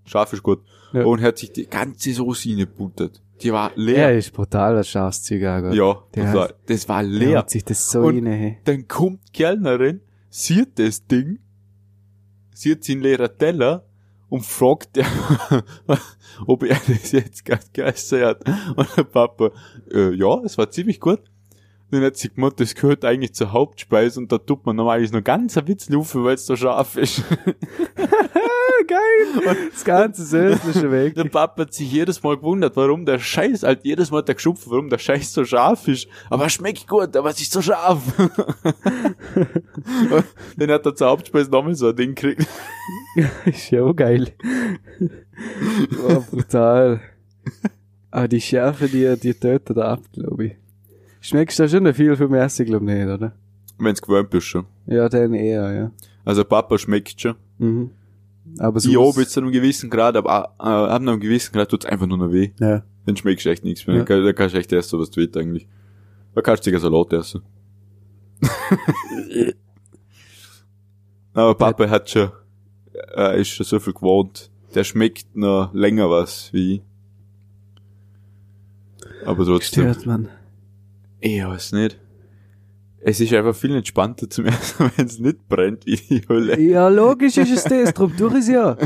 scharf ist gut. Ja. Und hat sich die ganze Soße reingebuttert. Die war Er leer. ist brutal, Zeug angeht. Ja, das war, das war leer. hat sich das so Und- rein, hey. Dann kommt die Kellnerin, sieht das Ding, sieht seinen leeren Teller und fragt er, [laughs] ob er das jetzt gerade gegessen hat. Und der Papa, äh, ja, es war ziemlich gut. Dann hat sie gemeint, das gehört eigentlich zur Hauptspeise und da tut man normalerweise noch ganz ein Witz rufen, weil es so scharf ist. [laughs] Geil. Das ganze Söslische weg. Der Papa hat sich jedes Mal gewundert, warum der Scheiß, halt jedes Mal hat er geschupft, warum der Scheiß so scharf ist. Aber er schmeckt gut, aber es ist so scharf. [laughs] Und Dann hat er zur Hauptspeise nochmal so ein Ding gekriegt. [laughs] ist ja auch geil. oh, brutal. Aber die Schärfe, die, die tötet ab, glaube ich. Schmeckst du schon viel vom Essen, glaube ich nicht, oder? Wenn's gewöhnt bist schon. Ja, dann eher, ja. Also Papa schmeckt schon. Mhm. Aber So ja, bis zu einem gewissen Grad, aber äh, ab einem gewissen Grad tut's einfach nur noch weh. Ja. Dann schmeckst du echt nichts mehr. Ja. Da kannst du echt essen, was du willst eigentlich. Da kannst du sogar Salat essen. [laughs] aber Papa hat schon, äh, ist schon so viel gewohnt. Der schmeckt noch länger was wie ich. Aber trotzdem. Stört man. Ich weiß nicht. Es ist einfach viel entspannter zum Essen, [laughs] wenn es nicht brennt wie die Hölle. Ja, logisch ist es das, drum durch ist ja.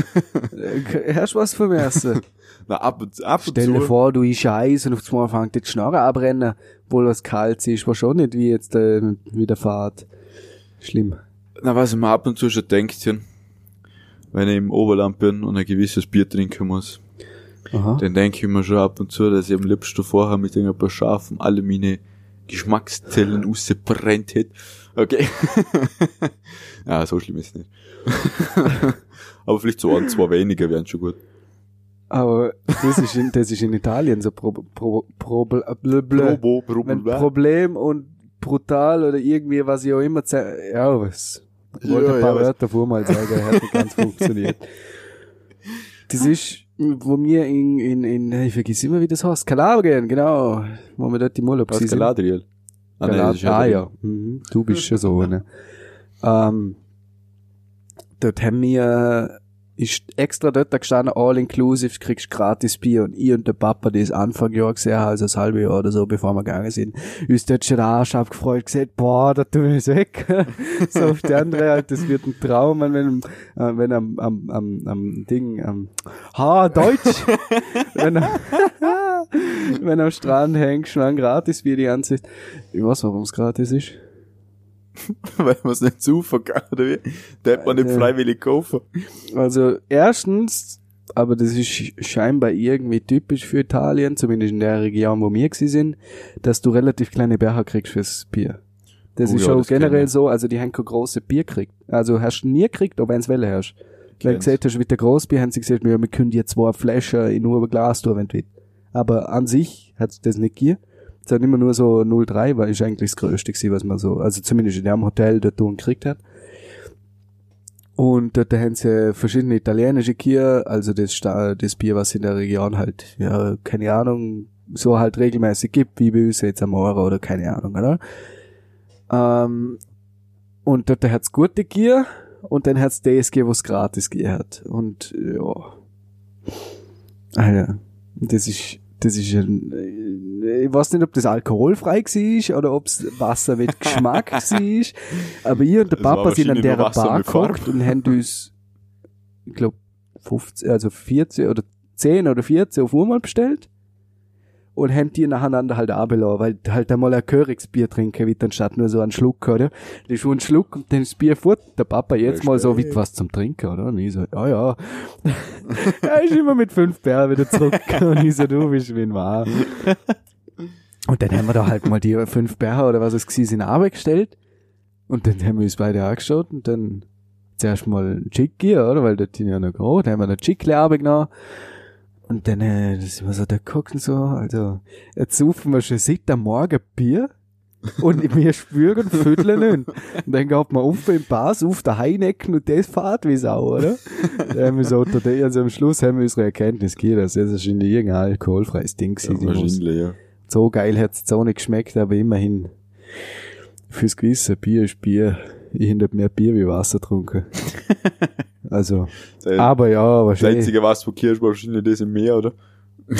Äh, Hast was vom Essen? Na, ab und, ab und Stell dir zu. vor, du isch Eis und auf einmal fängt die Schnarre abbrennen, obwohl was kalt ist, war schon nicht wie jetzt äh, wieder Fahrt. Schlimm. Na, was ich mir ab und zu schon denkt, wenn ich im Oberland bin und ein gewisses Bier trinken muss, Aha. dann denke ich mir schon ab und zu, dass ich am liebsten vorher mit ein paar Schafen alle meine Geschmackszellen rausbrennt hätte. Okay. [laughs] ja, so schlimm ist es nicht. [laughs] Aber vielleicht so ein, zwei weniger wären schon gut. Aber das ist in, das ist in Italien so pro, pro, pro, blö, blö, blö. Probo, bla. Problem und brutal oder irgendwie, was ich auch immer ja, was. Ich wollte Ja, ein paar ja, Wörter vor mal sagen, hat nicht ganz [laughs] funktioniert. Das ist, wo wir in, in, in, ich vergiss immer, wie das heißt, Kalabrien, genau, wo wir dort im Urlaub sind. Galadriel? Ah, das ist ah ja, mhm. du bist schon so, ne? ähm, dort haben wir, ist extra dort gestanden, all inclusive, kriegst gratis Bier und ich und der Papa, die ist Anfang Jahr gesehen, also das halbe Jahr oder so, bevor wir gegangen sind, ist dort schon der Arsch abgefreut, gesagt, boah, da tun wir es weg. [laughs] so auf die andere halt, das wird ein Traum, wenn, wenn, äh, wenn am, am, am, am Ding, am, ha, Deutsch, [laughs] wenn [laughs] wenn am Strand hängt, schon gratis Bier die ganze Zeit. Ich weiß, warum es gratis ist. [laughs] Weil man es nicht zufällt, oder wie? Der hat man nicht freiwillig kaufen. Also erstens, aber das ist scheinbar irgendwie typisch für Italien, zumindest in der Region, wo wir gewesen sind, dass du relativ kleine Becher kriegst fürs Bier. Das Oh ist ja, schon das generell so, also die haben kein große Bier gekriegt. Also hast du nie gekriegt, aber wenn's Welle hast. Wenn du gesagt hast, mit der Großbier, haben sie gesagt, wir, wir können dir zwei Flaschen in nur ein Glas tun, wenn du willst. Aber an sich hat's das nicht gegeben. Es hat immer nur so 0,3, war ist eigentlich das Größte gewesen, was man so, also zumindest in dem Hotel dort unten gekriegt hat. Und dort haben sie verschiedene italienische Bier, also das, das Bier, was in der Region halt, ja, keine Ahnung, so halt regelmäßig gibt, wie bei uns jetzt am Euro oder keine Ahnung, oder? Ähm, und dort hat's gute Gier und dann hat's das gegeben, was gratis Gier hat. Und, ja. Alter, das ist, das ist ein, äh, ich weiß nicht, ob das alkoholfrei war oder ob's Wasser mit [laughs] Geschmack war. Aber ich und der Es Papa sind an der Bar gekocht und haben uns, ich glaub, 15, also 14 oder 10 oder 14 auf einmal bestellt. Und haben die nacheinander halt abgelassen, weil halt einmal ein Körigsbier trinken wird, anstatt nur so einen Schluck, oder? Das ist schon ein Schluck und dann das Bier fort. Der Papa jetzt mal so, wie was zum Trinken, oder? Und ich so, ja, ja. [laughs] er ist immer mit fünf Bären wieder zurück. [laughs] Und ich so, du bist wie ein Wahr. Und dann haben wir da halt mal die fünf Bären oder was es gewesen sind, Arbeit gestellt. Und dann haben wir uns beide angeschaut und dann zuerst mal ein Chicky, oder? Weil dort sind ja noch groß. Dann haben wir noch Chickle Arbeit genommen. Und dann, äh, das sind wir so da gucken so, also, jetzt saufen wir schon seit am Morgen Bier. Und [laughs] wir spüren und fütteln nicht. Und dann geht man auf im Pass, auf der Heinecken und das fährt wie Sau, oder? Dann haben wir so, der, also am Schluss haben wir unsere Erkenntnis gegeben, dass das wahrscheinlich irgendein alkoholfreies Ding Ja, gewesen muss. wahrscheinlich, ja. So geil hat's jetzt auch nicht geschmeckt, aber immerhin. Fürs Gewissen, Bier ist Bier. Ich hab mehr Bier wie Wasser getrunken. [laughs] also, Das aber ja, das wahrscheinlich. einzige was wo Kirsch war wahrscheinlich das im Meer, oder? [laughs]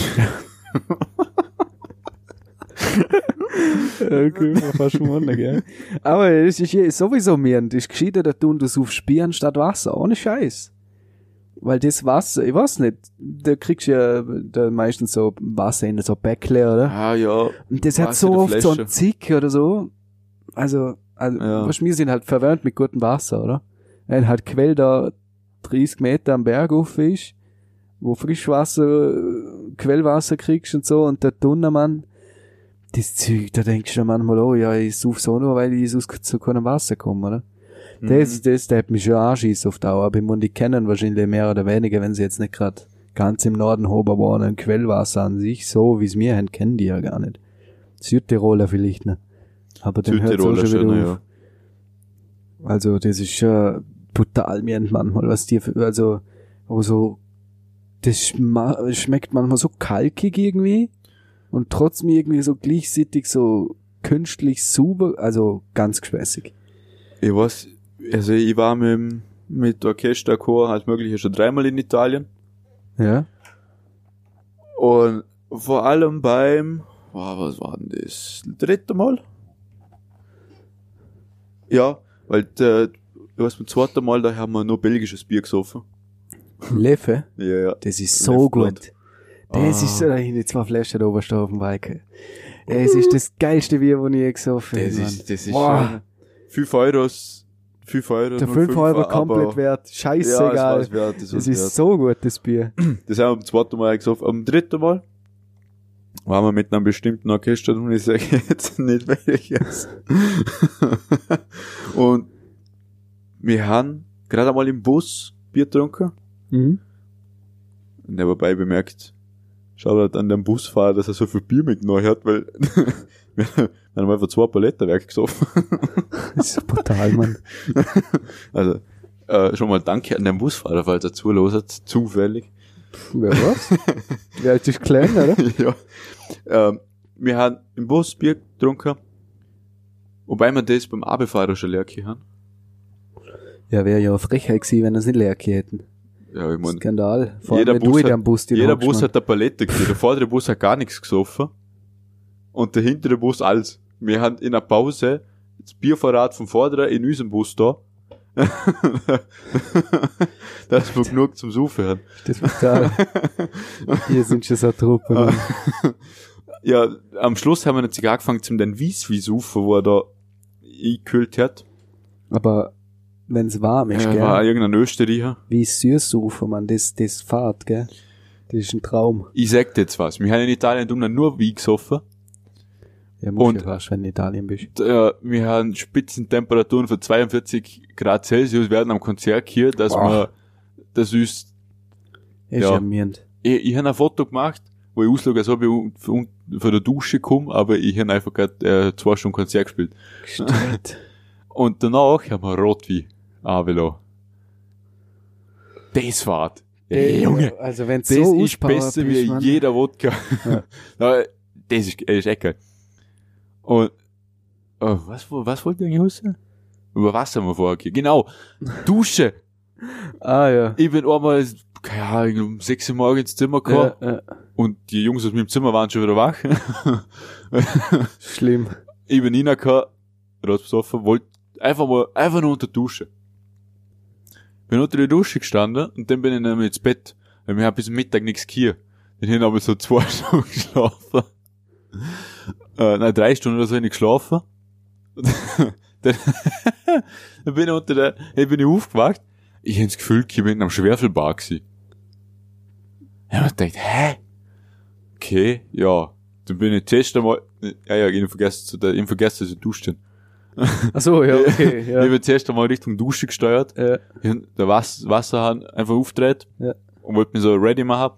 Okay, fast schon wundern, gell? Aber es ist sowieso mehr, das ist gescheiter, dass du das aufs Bier anstatt Wasser, ohne Scheiß. Weil das Wasser, ich weiß nicht, da kriegst du ja da meistens so Wasser in so Bäckle, oder? Ah, ja. Und das hat Wasser so in der oft so Flasche. ein Zick oder so. Also, also Ja. weißt, wir sind halt verwöhnt mit gutem Wasser, oder? Wenn halt Quell da 30 Meter am Berg auf ist, wo Frischwasser, äh, Quellwasser kriegst und so, und der Dunnermann, das Zeug, da denkst du manchmal, oh ja, ich suche so nur, weil ich sonst zu keinem Wasser komme, oder? Mhm. Das, das, der hat mich schon anschießt auf Dauer, aber ich muss die kennen wahrscheinlich mehr oder weniger, wenn sie jetzt nicht gerade ganz im Norden oben wohnen, Quellwasser an sich, so wie es wir haben, kennen die ja gar nicht. Südtiroler vielleicht nicht. Aber dann hört schon wieder auf. Also, das ist schon brutal mir manchmal, was die, für- also, wo so, das schmeckt manchmal so kalkig irgendwie und trotzdem irgendwie so gleichzeitig so künstlich super, also ganz gespässig. Ich weiß, also ich war mit, mit Orchesterchor als mögliche schon dreimal in Italien. Ja? Und vor allem beim, wow, was war denn das? Dritte Mal? Ja, weil der, du weißt, beim zweiten Mal, da haben wir nur belgisches Bier gesoffen. Leffe, Ja, ja. das ist so gut. Das Ah. ist so, da hinten zwei Flaschen oben stehen auf dem Balken. Es ist das geilste Bier, das ich je gesoffen habe. Das ist, das ist Boah. schon 5 Euros, 5 Euro. Der 05er, 5 Euro komplett wert. Ja, das Scheißegal. wert, das das ist wert. so gut, das Bier. Das haben wir am zweiten Mal gesoffen. Am dritten Mal waren wir mit einem bestimmten Orchester und ich sage jetzt nicht welches. [laughs] und wir haben gerade einmal im Bus Bier getrunken Mhm. und nebenbei bemerkt, schaut halt an dem Busfahrer, dass er so viel Bier mitgenommen hat, weil [laughs] wir haben einfach zwei Paletten weg gesoffen. [laughs] Das ist so brutal, Mann. Also, äh, schon mal danke an den Busfahrer, falls er zuhört, zufällig. Wer was? [laughs] Wer alt ist klein, oder? [laughs] ja. Ähm, wir haben im Bus Bier getrunken, wobei wir das beim Abefahrer schon leer gehabt haben. Ja, wäre ja eine Frechheit gewesen, wenn wir es nicht leer gehabt hätten. Ja, ich mein, Skandal. Vor jeder allem, wenn Bus hat- Bus jeder Bus hat eine Palette gekriegt. Der vordere Bus hat gar nichts gesoffen. Und der hintere Bus alles. Wir haben in der Pause das Biervorrat vom vorderen in unserem Bus da. [laughs] das wir genug zum haben. Das ist brutal. Hier sind schon so Truppen. Mann. Ja, am Schluss haben wir jetzt angefangen zum den Wieswi saufen, wo er da eingekühlt hat. Aber wenn's warm ist, Er gell? war irgendein Österreicher. Wie Süßsufen, man, das, das fahrt, gell? Das ist ein Traum. Ich sag dir jetzt was. Wir haben in Italien nur Wein gesoffen. Ja, muss Und- ja fast, wenn du in Italien bist. Äh, wir haben Spitzentemperaturen von 42 Grad Celsius während am Konzert hier, dass Boah. wir, das ist, Ist Ja. amüsend. ich, ich habe ein Foto gemacht, wo ich ausschaue, als ob ich von, von der Dusche komme, aber ich habe einfach gerade äh, zwei Stunden Konzert gespielt. Gestellt. [laughs] Und danach haben wir Rotwein angelassen. Das war's. Ey, Junge, Also wenn das so ist besser wie jeder Wodka. [laughs] Ja. Das ist, das ist echt geil. Und, oh, was, was wollte ich eigentlich wissen? Über was haben wir vorher ge- Genau. [laughs] Dusche. Ah, ja. Ich bin einmal, keine Ahnung, um 6 Uhr morgens ins Zimmer gekommen ja, ja. und die Jungs aus meinem Zimmer waren schon wieder wach. [laughs] Schlimm. ich bin reingekommen, besoffen, wollte einfach mal, einfach nur unter Dusche. Bin unter der Dusche gestanden und dann bin ich dann ins Bett. Weil wir haben bis Mittag nichts hier. Dann habe ich so zwei [laughs] Stunden geschlafen. Äh, nein, drei Stunden oder so habe ich geschlafen. [laughs] dann, dann [laughs] bin ich unter der, dann bin ich aufgewacht. Ich habe das Gefühl, ich bin am Schwerfelbar gewesen. Ich habe mir gedacht, hä? Okay, ja. Dann bin ich zuerst einmal, ja, ja, ich hab vergessen, zu der, ich hab vergessen, dass ich duscht Ach so, ja, [laughs] okay, Ich ja. habe zuerst einmal Richtung Dusche gesteuert. ja. Ich hab der Was Wasserhahn einfach aufgedreht. Ja. Und wollte mich so ready machen.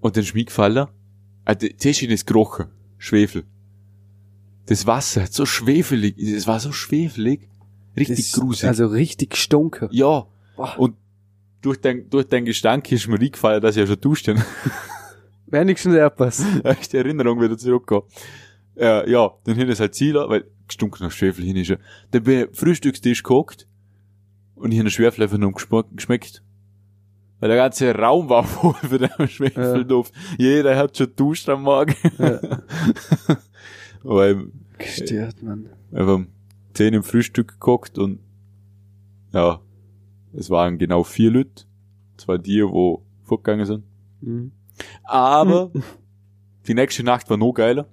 Und dann ist mir gefallen, also, zuerst ist es gerochen. Schwefel. Das Wasser hat so schwefelig, es war so schwefelig. Richtig Das- gruselig. Also richtig gestunken. ja. Boah. Und durch den, durch den Gestank ist mir eingefallen, dass ich ja schon duscht habe. [laughs] Wenigstens etwas. [laughs] Da ist die Erinnerung wieder zurückgekommen. Äh, ja, dann hin es halt Ziel, weil gestunken nach Schwefel hin ist ja. Dann bin ich Frühstückstisch gehockt und ich habe Schwefel einfach nur geschmeckt. Weil der ganze Raum war [laughs] voll für den Schwefelduft. Jeder hat schon duscht am Morgen. Ja. [laughs] weil Gestört, man. einfach um 10 im Frühstück geguckt und ja, es waren genau vier Leute. Zwei die, wo fortgegangen sind. Mhm. Aber [laughs] die nächste Nacht war noch geiler.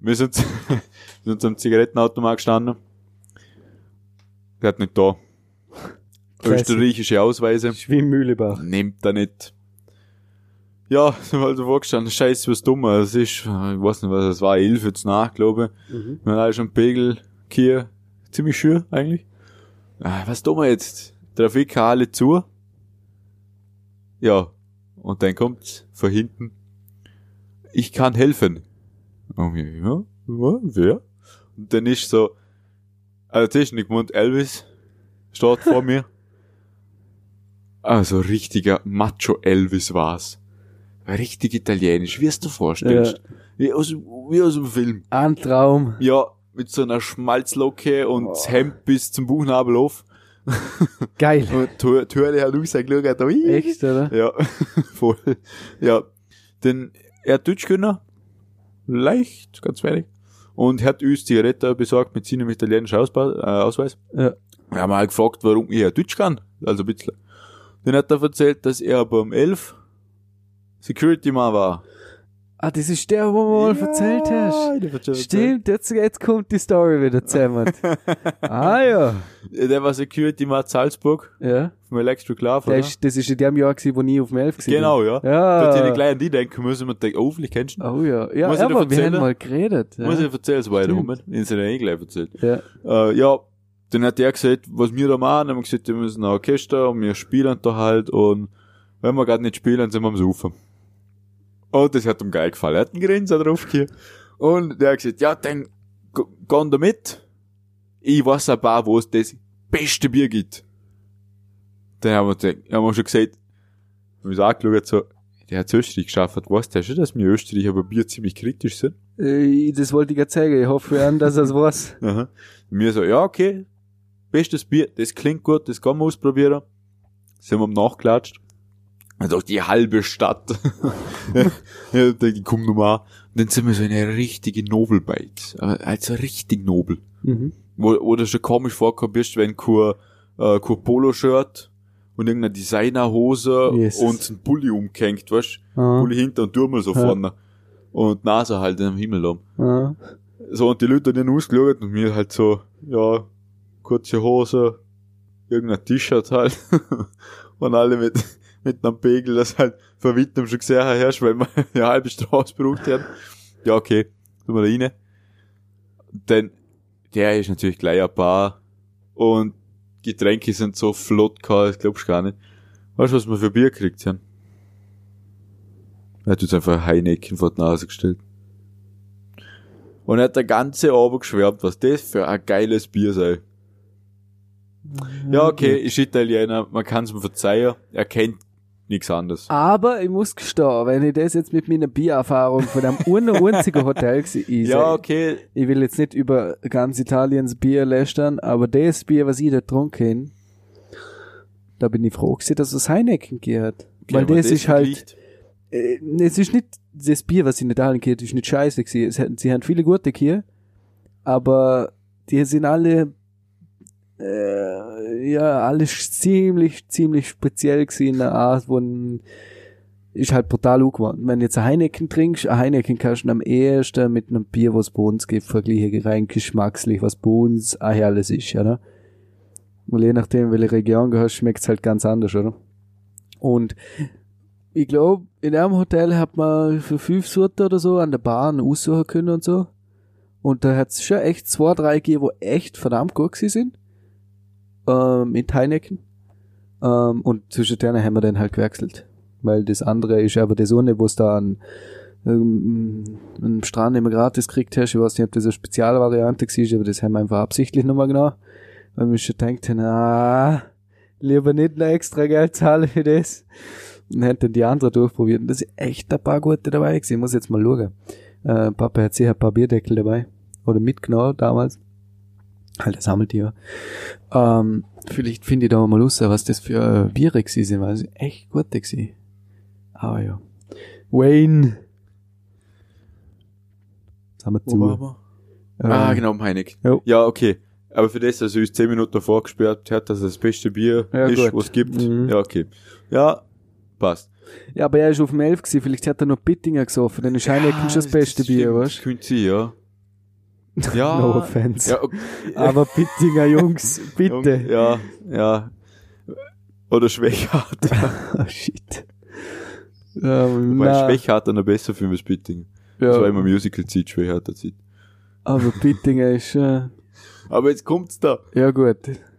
wir sind, wir sind am Zigarettenautomat gestanden. Der hat nicht da. Österreichische Ausweise. Schwimmmühlebach. Nimmt er nicht. Ja, also vorgestanden. Scheiße, was dumm. Es ist, ich weiß nicht, was es war, elf jetzt nach, glaube ich. Mhm. Wir haben alle schon Pegel hier. Ziemlich schön, eigentlich. Ah, was tun wir jetzt? Trafik alle zu. Ja. Und dann kommt von hinten. Ich kann helfen. Und wir, ja, wer? Und dann ist so, also und Elvis steht vor [laughs] mir. Also richtiger Macho Elvis war's. Richtig italienisch, wie es du vorstellst. Wie, aus, wie aus dem Film. Ein Traum. Ja, mit so einer Schmalzlocke und das Hemd bis zum Buchnabel auf. [laughs] Geil. [laughs] Und Tür- Türle hat rausgeschaut, ui. Echt, oder? Ja, [laughs] voll. Ja, denn er hat Deutsch können. Leicht, ganz wenig. und hat uns Zigarette besorgt mit seinem italienischen Ausba äh, Ausweis. Ja. Wir haben halt gefragt, warum ich ja Deutsch kann. Also ein bisschen. Dann hat er erzählt, dass er beim 11 Security Mann war. Ah, das ist der, wo du mal erzählt hast. der. Stimmt, jetzt, jetzt kommt die Story wieder zusammen. [laughs] ah ja. Der war Security Mann Salzburg Ja. vom Electric Love, Der oder? ist, das ist in dem Jahr gewesen, wo ich auf dem Elf gewesen Genau, ja. bin. Da hätte ich Ja. gleich an die denken müssen und denken, oh, vielleicht kennst du ihn. Oh ja. Ja, Muss ich dir aber wir haben mal geredet. Ja. Muss ich erzählen, so weiter, Stimmt. Moment. In seiner eh gleich erzählt. ja. Äh, ja, dann hat er gesagt, was wir da machen, haben wir gesagt, wir müssen ein Orchester und wir spielen da halt und wenn wir gerade nicht spielen, sind wir am Saufen. Und das hat ihm geil gefallen. Er hat einen Grinser drauf hier. Und der hat gesagt, ja, dann gehen da mit. Ich weiß ein paar, wo es das beste Bier gibt. Dann haben wir, gesagt, haben wir schon gesagt, haben uns angeschaut, so, der hat Österreich geschafft. Weißt du schon, dass wir Österreich aber Bier ziemlich kritisch sind? Äh, Das wollte ich gerade sagen. Ich hoffe an, dass er es weiß. [laughs] Wir so, ja, okay, bestes Bier, das klingt gut, das kann man ausprobieren. Sind wir am nachgelatscht. Also die halbe Stadt. [laughs] ja, da komm nochmal. Und dann sind wir so in eine richtige Nobelbite. Also richtig nobel. Mhm. Wo, wo du schon komisch vorkommen bist, wenn kein, äh, kein Polo-Shirt und irgendeine Designerhose Jesus. und ein Pulli umgehängt, weißt Ah, Pulli hinter und Turmel so Ja. vorne. Und Nase halt am Himmel um. ah. So, und die Leute haben dann ausgeschaut und mir halt so, ja, kurze Hose, irgendein T-Shirt halt. [laughs] und alle mit, mit einem Pegel, das halt weitem schon gesehen hast, weil wir [laughs] eine halbe Straße braucht haben. Ja, okay, tun wir da rein. Denn der ist natürlich gleich ein paar und Getränke sind so flott gehabt, das glaubst gar nicht. Weißt du, was wir für Bier gekriegt haben? Er hat uns einfach Heineken vor die Nase gestellt. Und er hat der ganze Abend geschwärmt, was das für ein geiles Bier sei. Ja, okay, ist Italiener, man kann es mir verzeihen, er kennt nichts anderes. Aber ich muss gestehen, wenn ich das jetzt mit meiner Biererfahrung von einem un- einzigen Hotel gewesen ist, [laughs] Ja, okay, ich will jetzt nicht über ganz Italiens Bier lästern, aber das Bier, was ich da getrunken da bin ich froh gewesen, dass es Heineken gehört. okay Weil aber das, ist halt, äh, es ist nicht, das Bier, was in Italien gehört, ist nicht scheiße gewesen. Es, hat- sie haben viele gute hier, aber die sind alle, äh, ja, alles ziemlich, ziemlich speziell gewesen in der Art, wo ein, ist halt brutal geworden. Wenn du jetzt ein Heineken trinkst, ein Heineken kannst du am ehesten mit einem Bier, was bei uns gibt, vergleichen, rein geschmackslich, was bei uns auch alles ist, oder? Weil je nachdem, welche Region gehörst, schmeckt's halt ganz anders, oder? Und ich glaube, in einem Hotel hat man für fünf Sorten oder so an der Bahn aussuchen können und so. Und da hat's schon echt zwei, drei gegeben, wo echt verdammt gut sind. Ähm, mit Heineken. Ähm, und zwischen denen haben wir dann halt gewechselt. Weil das andere ist aber das ohne, wo es da an, ähm, am Strand immer gratis gekriegt hast. Ich weiß nicht, ob das eine Spezialvariante war, aber das haben wir einfach absichtlich nochmal genommen. Weil wir schon haben, ah, lieber nicht noch extra Geld zahlen für das. Und haben dann die andere durchprobiert. Und da sind echt ein paar gute dabei. Ich muss jetzt mal schauen. Äh, Papa hat sicher ein paar Bierdeckel dabei. Oder mitgenommen damals. Halt, das sammelt ihr. Ähm, vielleicht finde ich da mal raus, was das für äh, Biere gewesen sind, weil sie echt gute gewesen. Aber ja. Wayne. Haben wir Wo zu. waren wir? Ähm, ah, genau, am Heineken. Jo. Ja, okay. Aber für das, dass er uns 10 Minuten vorgesperrt hat, dass es das beste Bier Ja, ist, gut. was es gibt. Mhm. Ja, okay. Ja, passt. Ja, aber er ist auf dem Elf gewesen, vielleicht hat er noch Bittinger gesoffen, dann ist Heineken schon das beste Bier, stimmt, weißt Könnte sein, ja. [laughs] Ja. No offense. Ja, okay. [laughs] Aber Bittinger Jungs, [laughs] bitte. Ja, ja. Oder Schwächert. Oh, shit. Ähm, Weil na, Schwächert noch besser für das Bitting. Das war ja, immer Musical-Zeit, Schwächert Zeit. aber Bittinger ist, äh, Aber jetzt kommt's da. ja gut.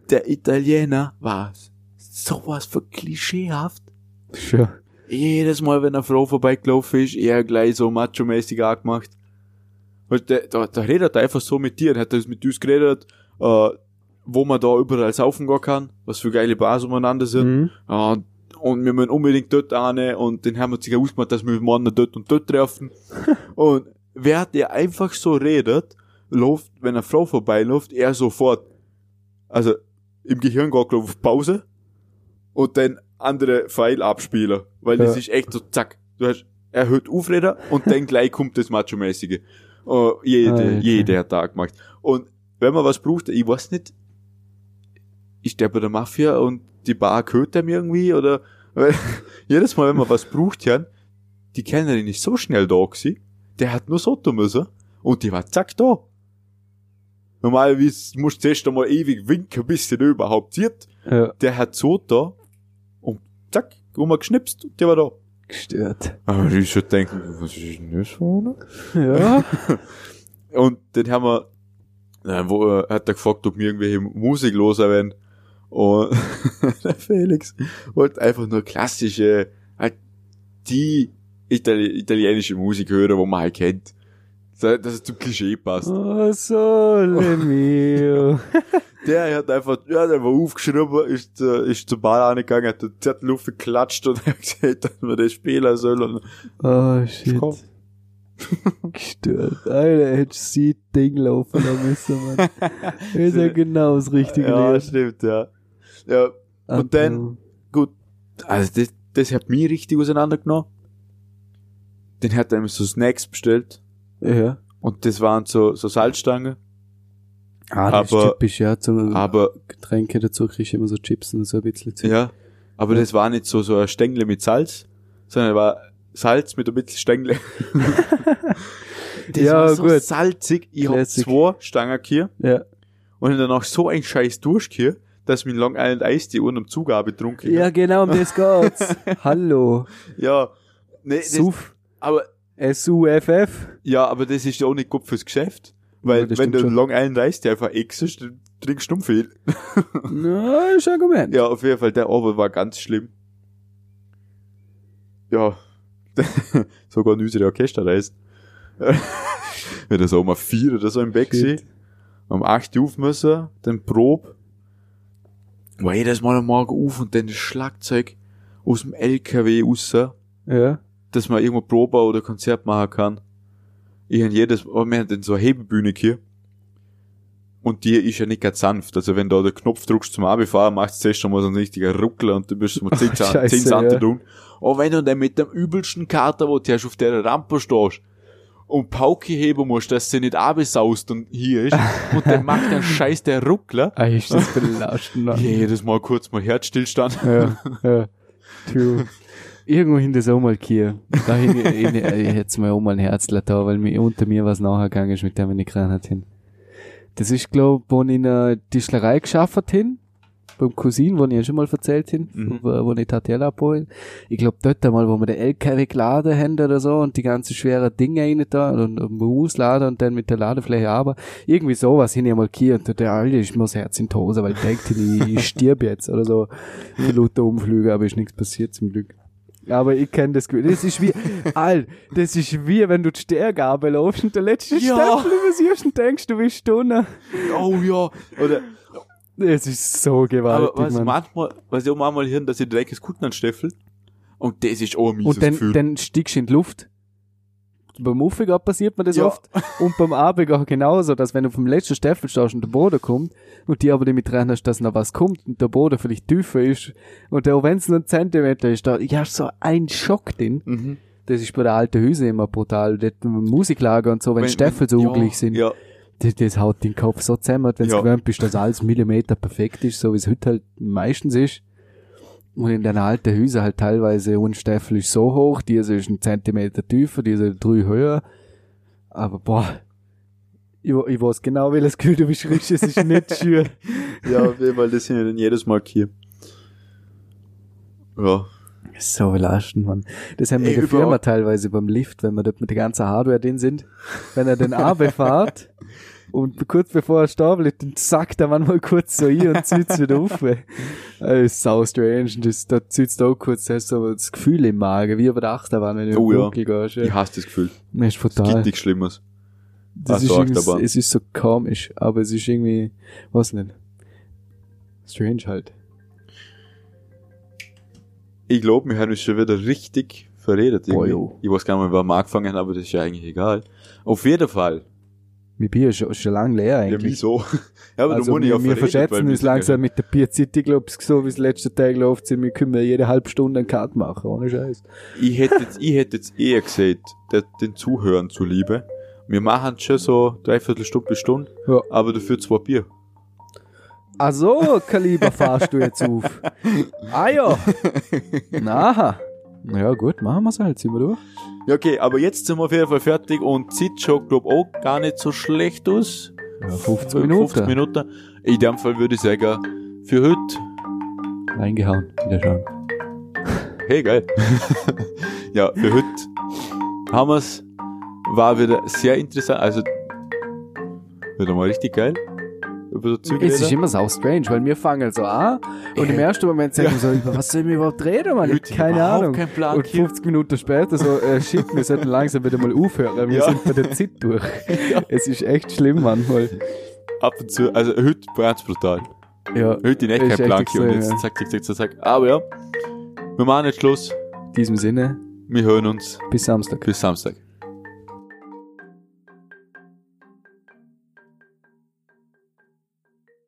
Der Italiener war sowas für klischeehaft. Schon. Jedes Mal, wenn eine Frau vorbeigelaufen ist, er gleich so macho-mäßig angemacht. Weißt, der, da, da redet er einfach so mit dir, und hat das mit uns geredet, äh, wo man da überall saufen gehen kann, was für geile Bars umeinander sind. Mhm. Ja, und, wir müssen unbedingt dort ane und den haben wir sich ausgemacht, dass wir morgen dort und dort treffen. [laughs] und wer der einfach so redet, läuft, wenn eine Frau vorbeiläuft, er sofort, also im Gehirn geht glaub ich, auf Pause und dann andere Pfeil abspielen, weil das Ja. ist echt so zack, du hast, er hört aufreden und dann gleich kommt das Macho-mäßige. Oh, jede, Ah, okay. jeder Tag gemacht. Und wenn man was braucht, ich weiß nicht, ist der bei der Mafia und die Bar gehört dem irgendwie oder weil [laughs] jedes Mal, wenn man was braucht, ja, die Kellnerin ist so schnell da gewesen, der hat nur so tun müssen und die war zack da. Normalerweise musst du zuerst einmal ewig winken, bis der überhaupt sieht. Ja, Der hat so da und zack, rumgeschnipst und der war da. Gestört. Aber ich schon denken, was ist denn das vorne? Ja. [laughs] Und dann haben wir, wo, äh, hat er gefragt, ob wir irgendwelche Musik los werden. Und [laughs] der Felix wollte einfach nur klassische, halt die Itali italienische Musik hören, wo man halt kennt. Dass es zum Klischee passt. Oh, sole mio. [laughs] Der hat einfach, ja, der war aufgeschrieben, ist, äh, ist zur Bar angegangen, hat den Zettel aufgeklatscht und [laughs] hat gesagt, dass wir das spielen sollen. Oh, shit. Komm. [laughs] Gestört. Alter, hättest du das Ding laufen müssen, Mann. [laughs] ist ja genau das richtige Ja, Lied. stimmt, ja. Ja, und dann, gut, also das, das hat mich richtig auseinandergenommen. Den hat er mir so Snacks bestellt Ja. und das waren so, so Salzstangen, Ah, das Aber- ist typisch, ja. Zum aber, Getränke dazu kriegst du immer so Chips und so ein bisschen zu. ja, aber das war nicht so, so ein Stängel mit Salz, sondern war Salz mit ein bisschen Stängel. [laughs] das Ja, war so gut. salzig. Ich hab Classic. zwei Stangen hier Ja. und danach so ein scheiß Durst hier, dass mir Long Island Ice die unter dem Zugabe getrunken Ja, hab. genau, um das geht's. [laughs] Hallo. Ja, nee, das, Suf. aber S-U-F-F. Ja, aber das ist ja auch nicht gut fürs Geschäft. Weil Ja, wenn du schon. Long Island Ice die einfach exest, dann trinkst du viel. [laughs] Na, ist ein Argument. Ja, auf jeden Fall, der Ober war ganz schlimm. Ja, [laughs] sogar ein unsere Orchesterreise. wenn [laughs] das auch mal vier oder so im Shit. gewesen. Um acht Uhr auf müssen, dann Prob. War jedes Mal am Morgen auf und dann das Schlagzeug aus dem LKW raus. Ja. dass man irgendwo Probe oder Konzert machen kann. Ich hab jedes, oh, wir haben so eine Hebebühne hier. Und die ist ja nicht ganz sanft. Also wenn du da den Knopf drückst zum Abfahren, machst du zuerst schon mal so einen richtigen Ruckler und du bist [laughs] mal 10 Scheiße, 10 Sante ja. tun. Und wenn du dann mit dem übelsten Kater, wo du erst auf der Rampe stehst, und Pauke heben musst, dass sie nicht absaust und hier ist, und dann macht der [laughs] Scheiß der Ruckler. Ah, ist das belastend. Jedes Mal kurz mal Herzstillstand. Ja, [laughs] ja. True. Irgendwo hin das auch mal hier. Da ich, ich, ich hätte mir auch mal ein Herz da, weil mir unter mir was nachgegangen ist, mit dem ich nicht gerannt hin. Das ist, glaub, wo ich in einer Tischlerei geschafft hin. Beim Cousin, wo ich ja schon mal erzählt hin, Mhm. wo, wo ich Tatel abholen. Ich glaub, dort einmal, wo wir den LKW geladen haben oder so und die ganzen schweren Dinge rein da und, und ausladen und dann mit der Ladefläche aber. Irgendwie sowas hin ich mal hier und der Alter, ich muss Herz in die Hose, weil ich denke, ich, ich [laughs] stirb jetzt oder so. Die Luther umflüge, aber ist nichts passiert zum Glück. Aber ich kenne das Gefühl. Das ist wie, Al, das ist wie, wenn du die Stergabe laufst und der letzte Ja. Stempel übersiehst und denkst, du bist Stunde. Oh ja. Oder, Das ist so gewaltig, Aber was manchmal, was ich auch manchmal hören, dass ich direkt das Kutten ansteffel. Und das ist auch ein mieses Und dann, Gefühl. dann stiegst du in die Luft. Beim Aufgehen passiert mir das Ja. oft. Und beim Abgehen genauso, dass wenn du vom letzten Staffel stehst und der Boden kommt und die aber damit rechnest, dass noch was kommt und der Boden vielleicht tiefer ist und auch wenn es nur ein Zentimeter ist, da, ja, so ein Schock drin. mhm. Das ist bei der alten Hüse immer brutal. Dort im Musiklager und so, wenn, Staffel so ja, ungleich sind, Ja, das, das haut den Kopf so zusammen, wenn du Ja. gewöhnt bist, dass alles Millimeter perfekt ist, so wie es heute halt meistens ist. Und in den alten Häusern halt teilweise ist so hoch, diese ist ein Zentimeter tiefer, diese drei höher. Aber boah, ich, ich weiß genau, welches Gefühl du beschreibst, es ist nicht [laughs] schön. ja, Fall, das sind ja dann jedes Mal hier. Ja. So belastend, Mann. Das haben wir in der Firma teilweise beim Lift, wenn wir dort mit der ganzen Hardware drin sind. Wenn er den AB fährt und kurz bevor er stehen bleibt, dann zackt er manchmal kurz so ein und zieht es wieder auf. [laughs] Das ist sau strange. Und das, da zieht es auch kurz, da hast so das Gefühl im Magen, wie bei der Achterbahn, wenn du Oh ja. Gehst. Ich Ja. hasse das Gefühl. Das ist Es gibt total. nichts Schlimmes. Das Ach ist so, es ist so komisch, aber es ist irgendwie, was nicht. Strange halt. Ich glaube, wir haben uns schon wieder richtig verredet. Boah, Irgendwie. jo. ich weiß gar nicht mehr, wann wir angefangen haben, aber das ist ja eigentlich egal. Auf jeden Fall. Mein Bier ist schon, schon lange leer Ja, eigentlich. wieso? [laughs] ja, aber also du musst ja wir, verschätzen uns ja- langsam mit der Bierzeit. Ich glaube, so wie es letzte Tag läuft, sind wir können wir jede halbe Stunde einen Cut machen, ohne Scheiß. Ich hätte jetzt, ich hätte jetzt eher gesagt, den Zuhörern zuliebe, Wir machen schon so dreiviertel Stunde bis Stunde, Ja. aber dafür zwei Bier. Ach so, Kaliber fahrst du jetzt auf. [laughs] Ah ja. Na. Ja, gut, machen wir's halt, ziehen wir durch. Ja, okay, aber jetzt sind wir auf jeden Fall fertig und sieht schon, glaub auch gar nicht so schlecht aus. Ja, 15 Minuten. 50 Minuten. In dem Fall würde ich sagen, für heute, Reingehauen, wieder schauen. hey, geil. [laughs] ja, für heute haben wir's. War wieder sehr interessant, also, wieder mal richtig geil. Über so Zeug Es ist immer so strange, weil wir fangen so an und im ersten Moment sagen wir so, über was sollen wir überhaupt reden, Mann? Ich keine Ahnung. und Kim. 50 Minuten später so, äh, shit, wir sollten langsam wieder mal aufhören. Wir Ja. sind bei der Zeit durch. [laughs] Es ist echt schlimm manchmal. Ab und zu, also heute ganz brutal. Ja, Heute in echt kein echt Plan und jetzt ja. zack, zack, zack, zack, zack. Aber ja, wir machen jetzt Schluss. in diesem Sinne, Wir hören uns bis Samstag. bis Samstag.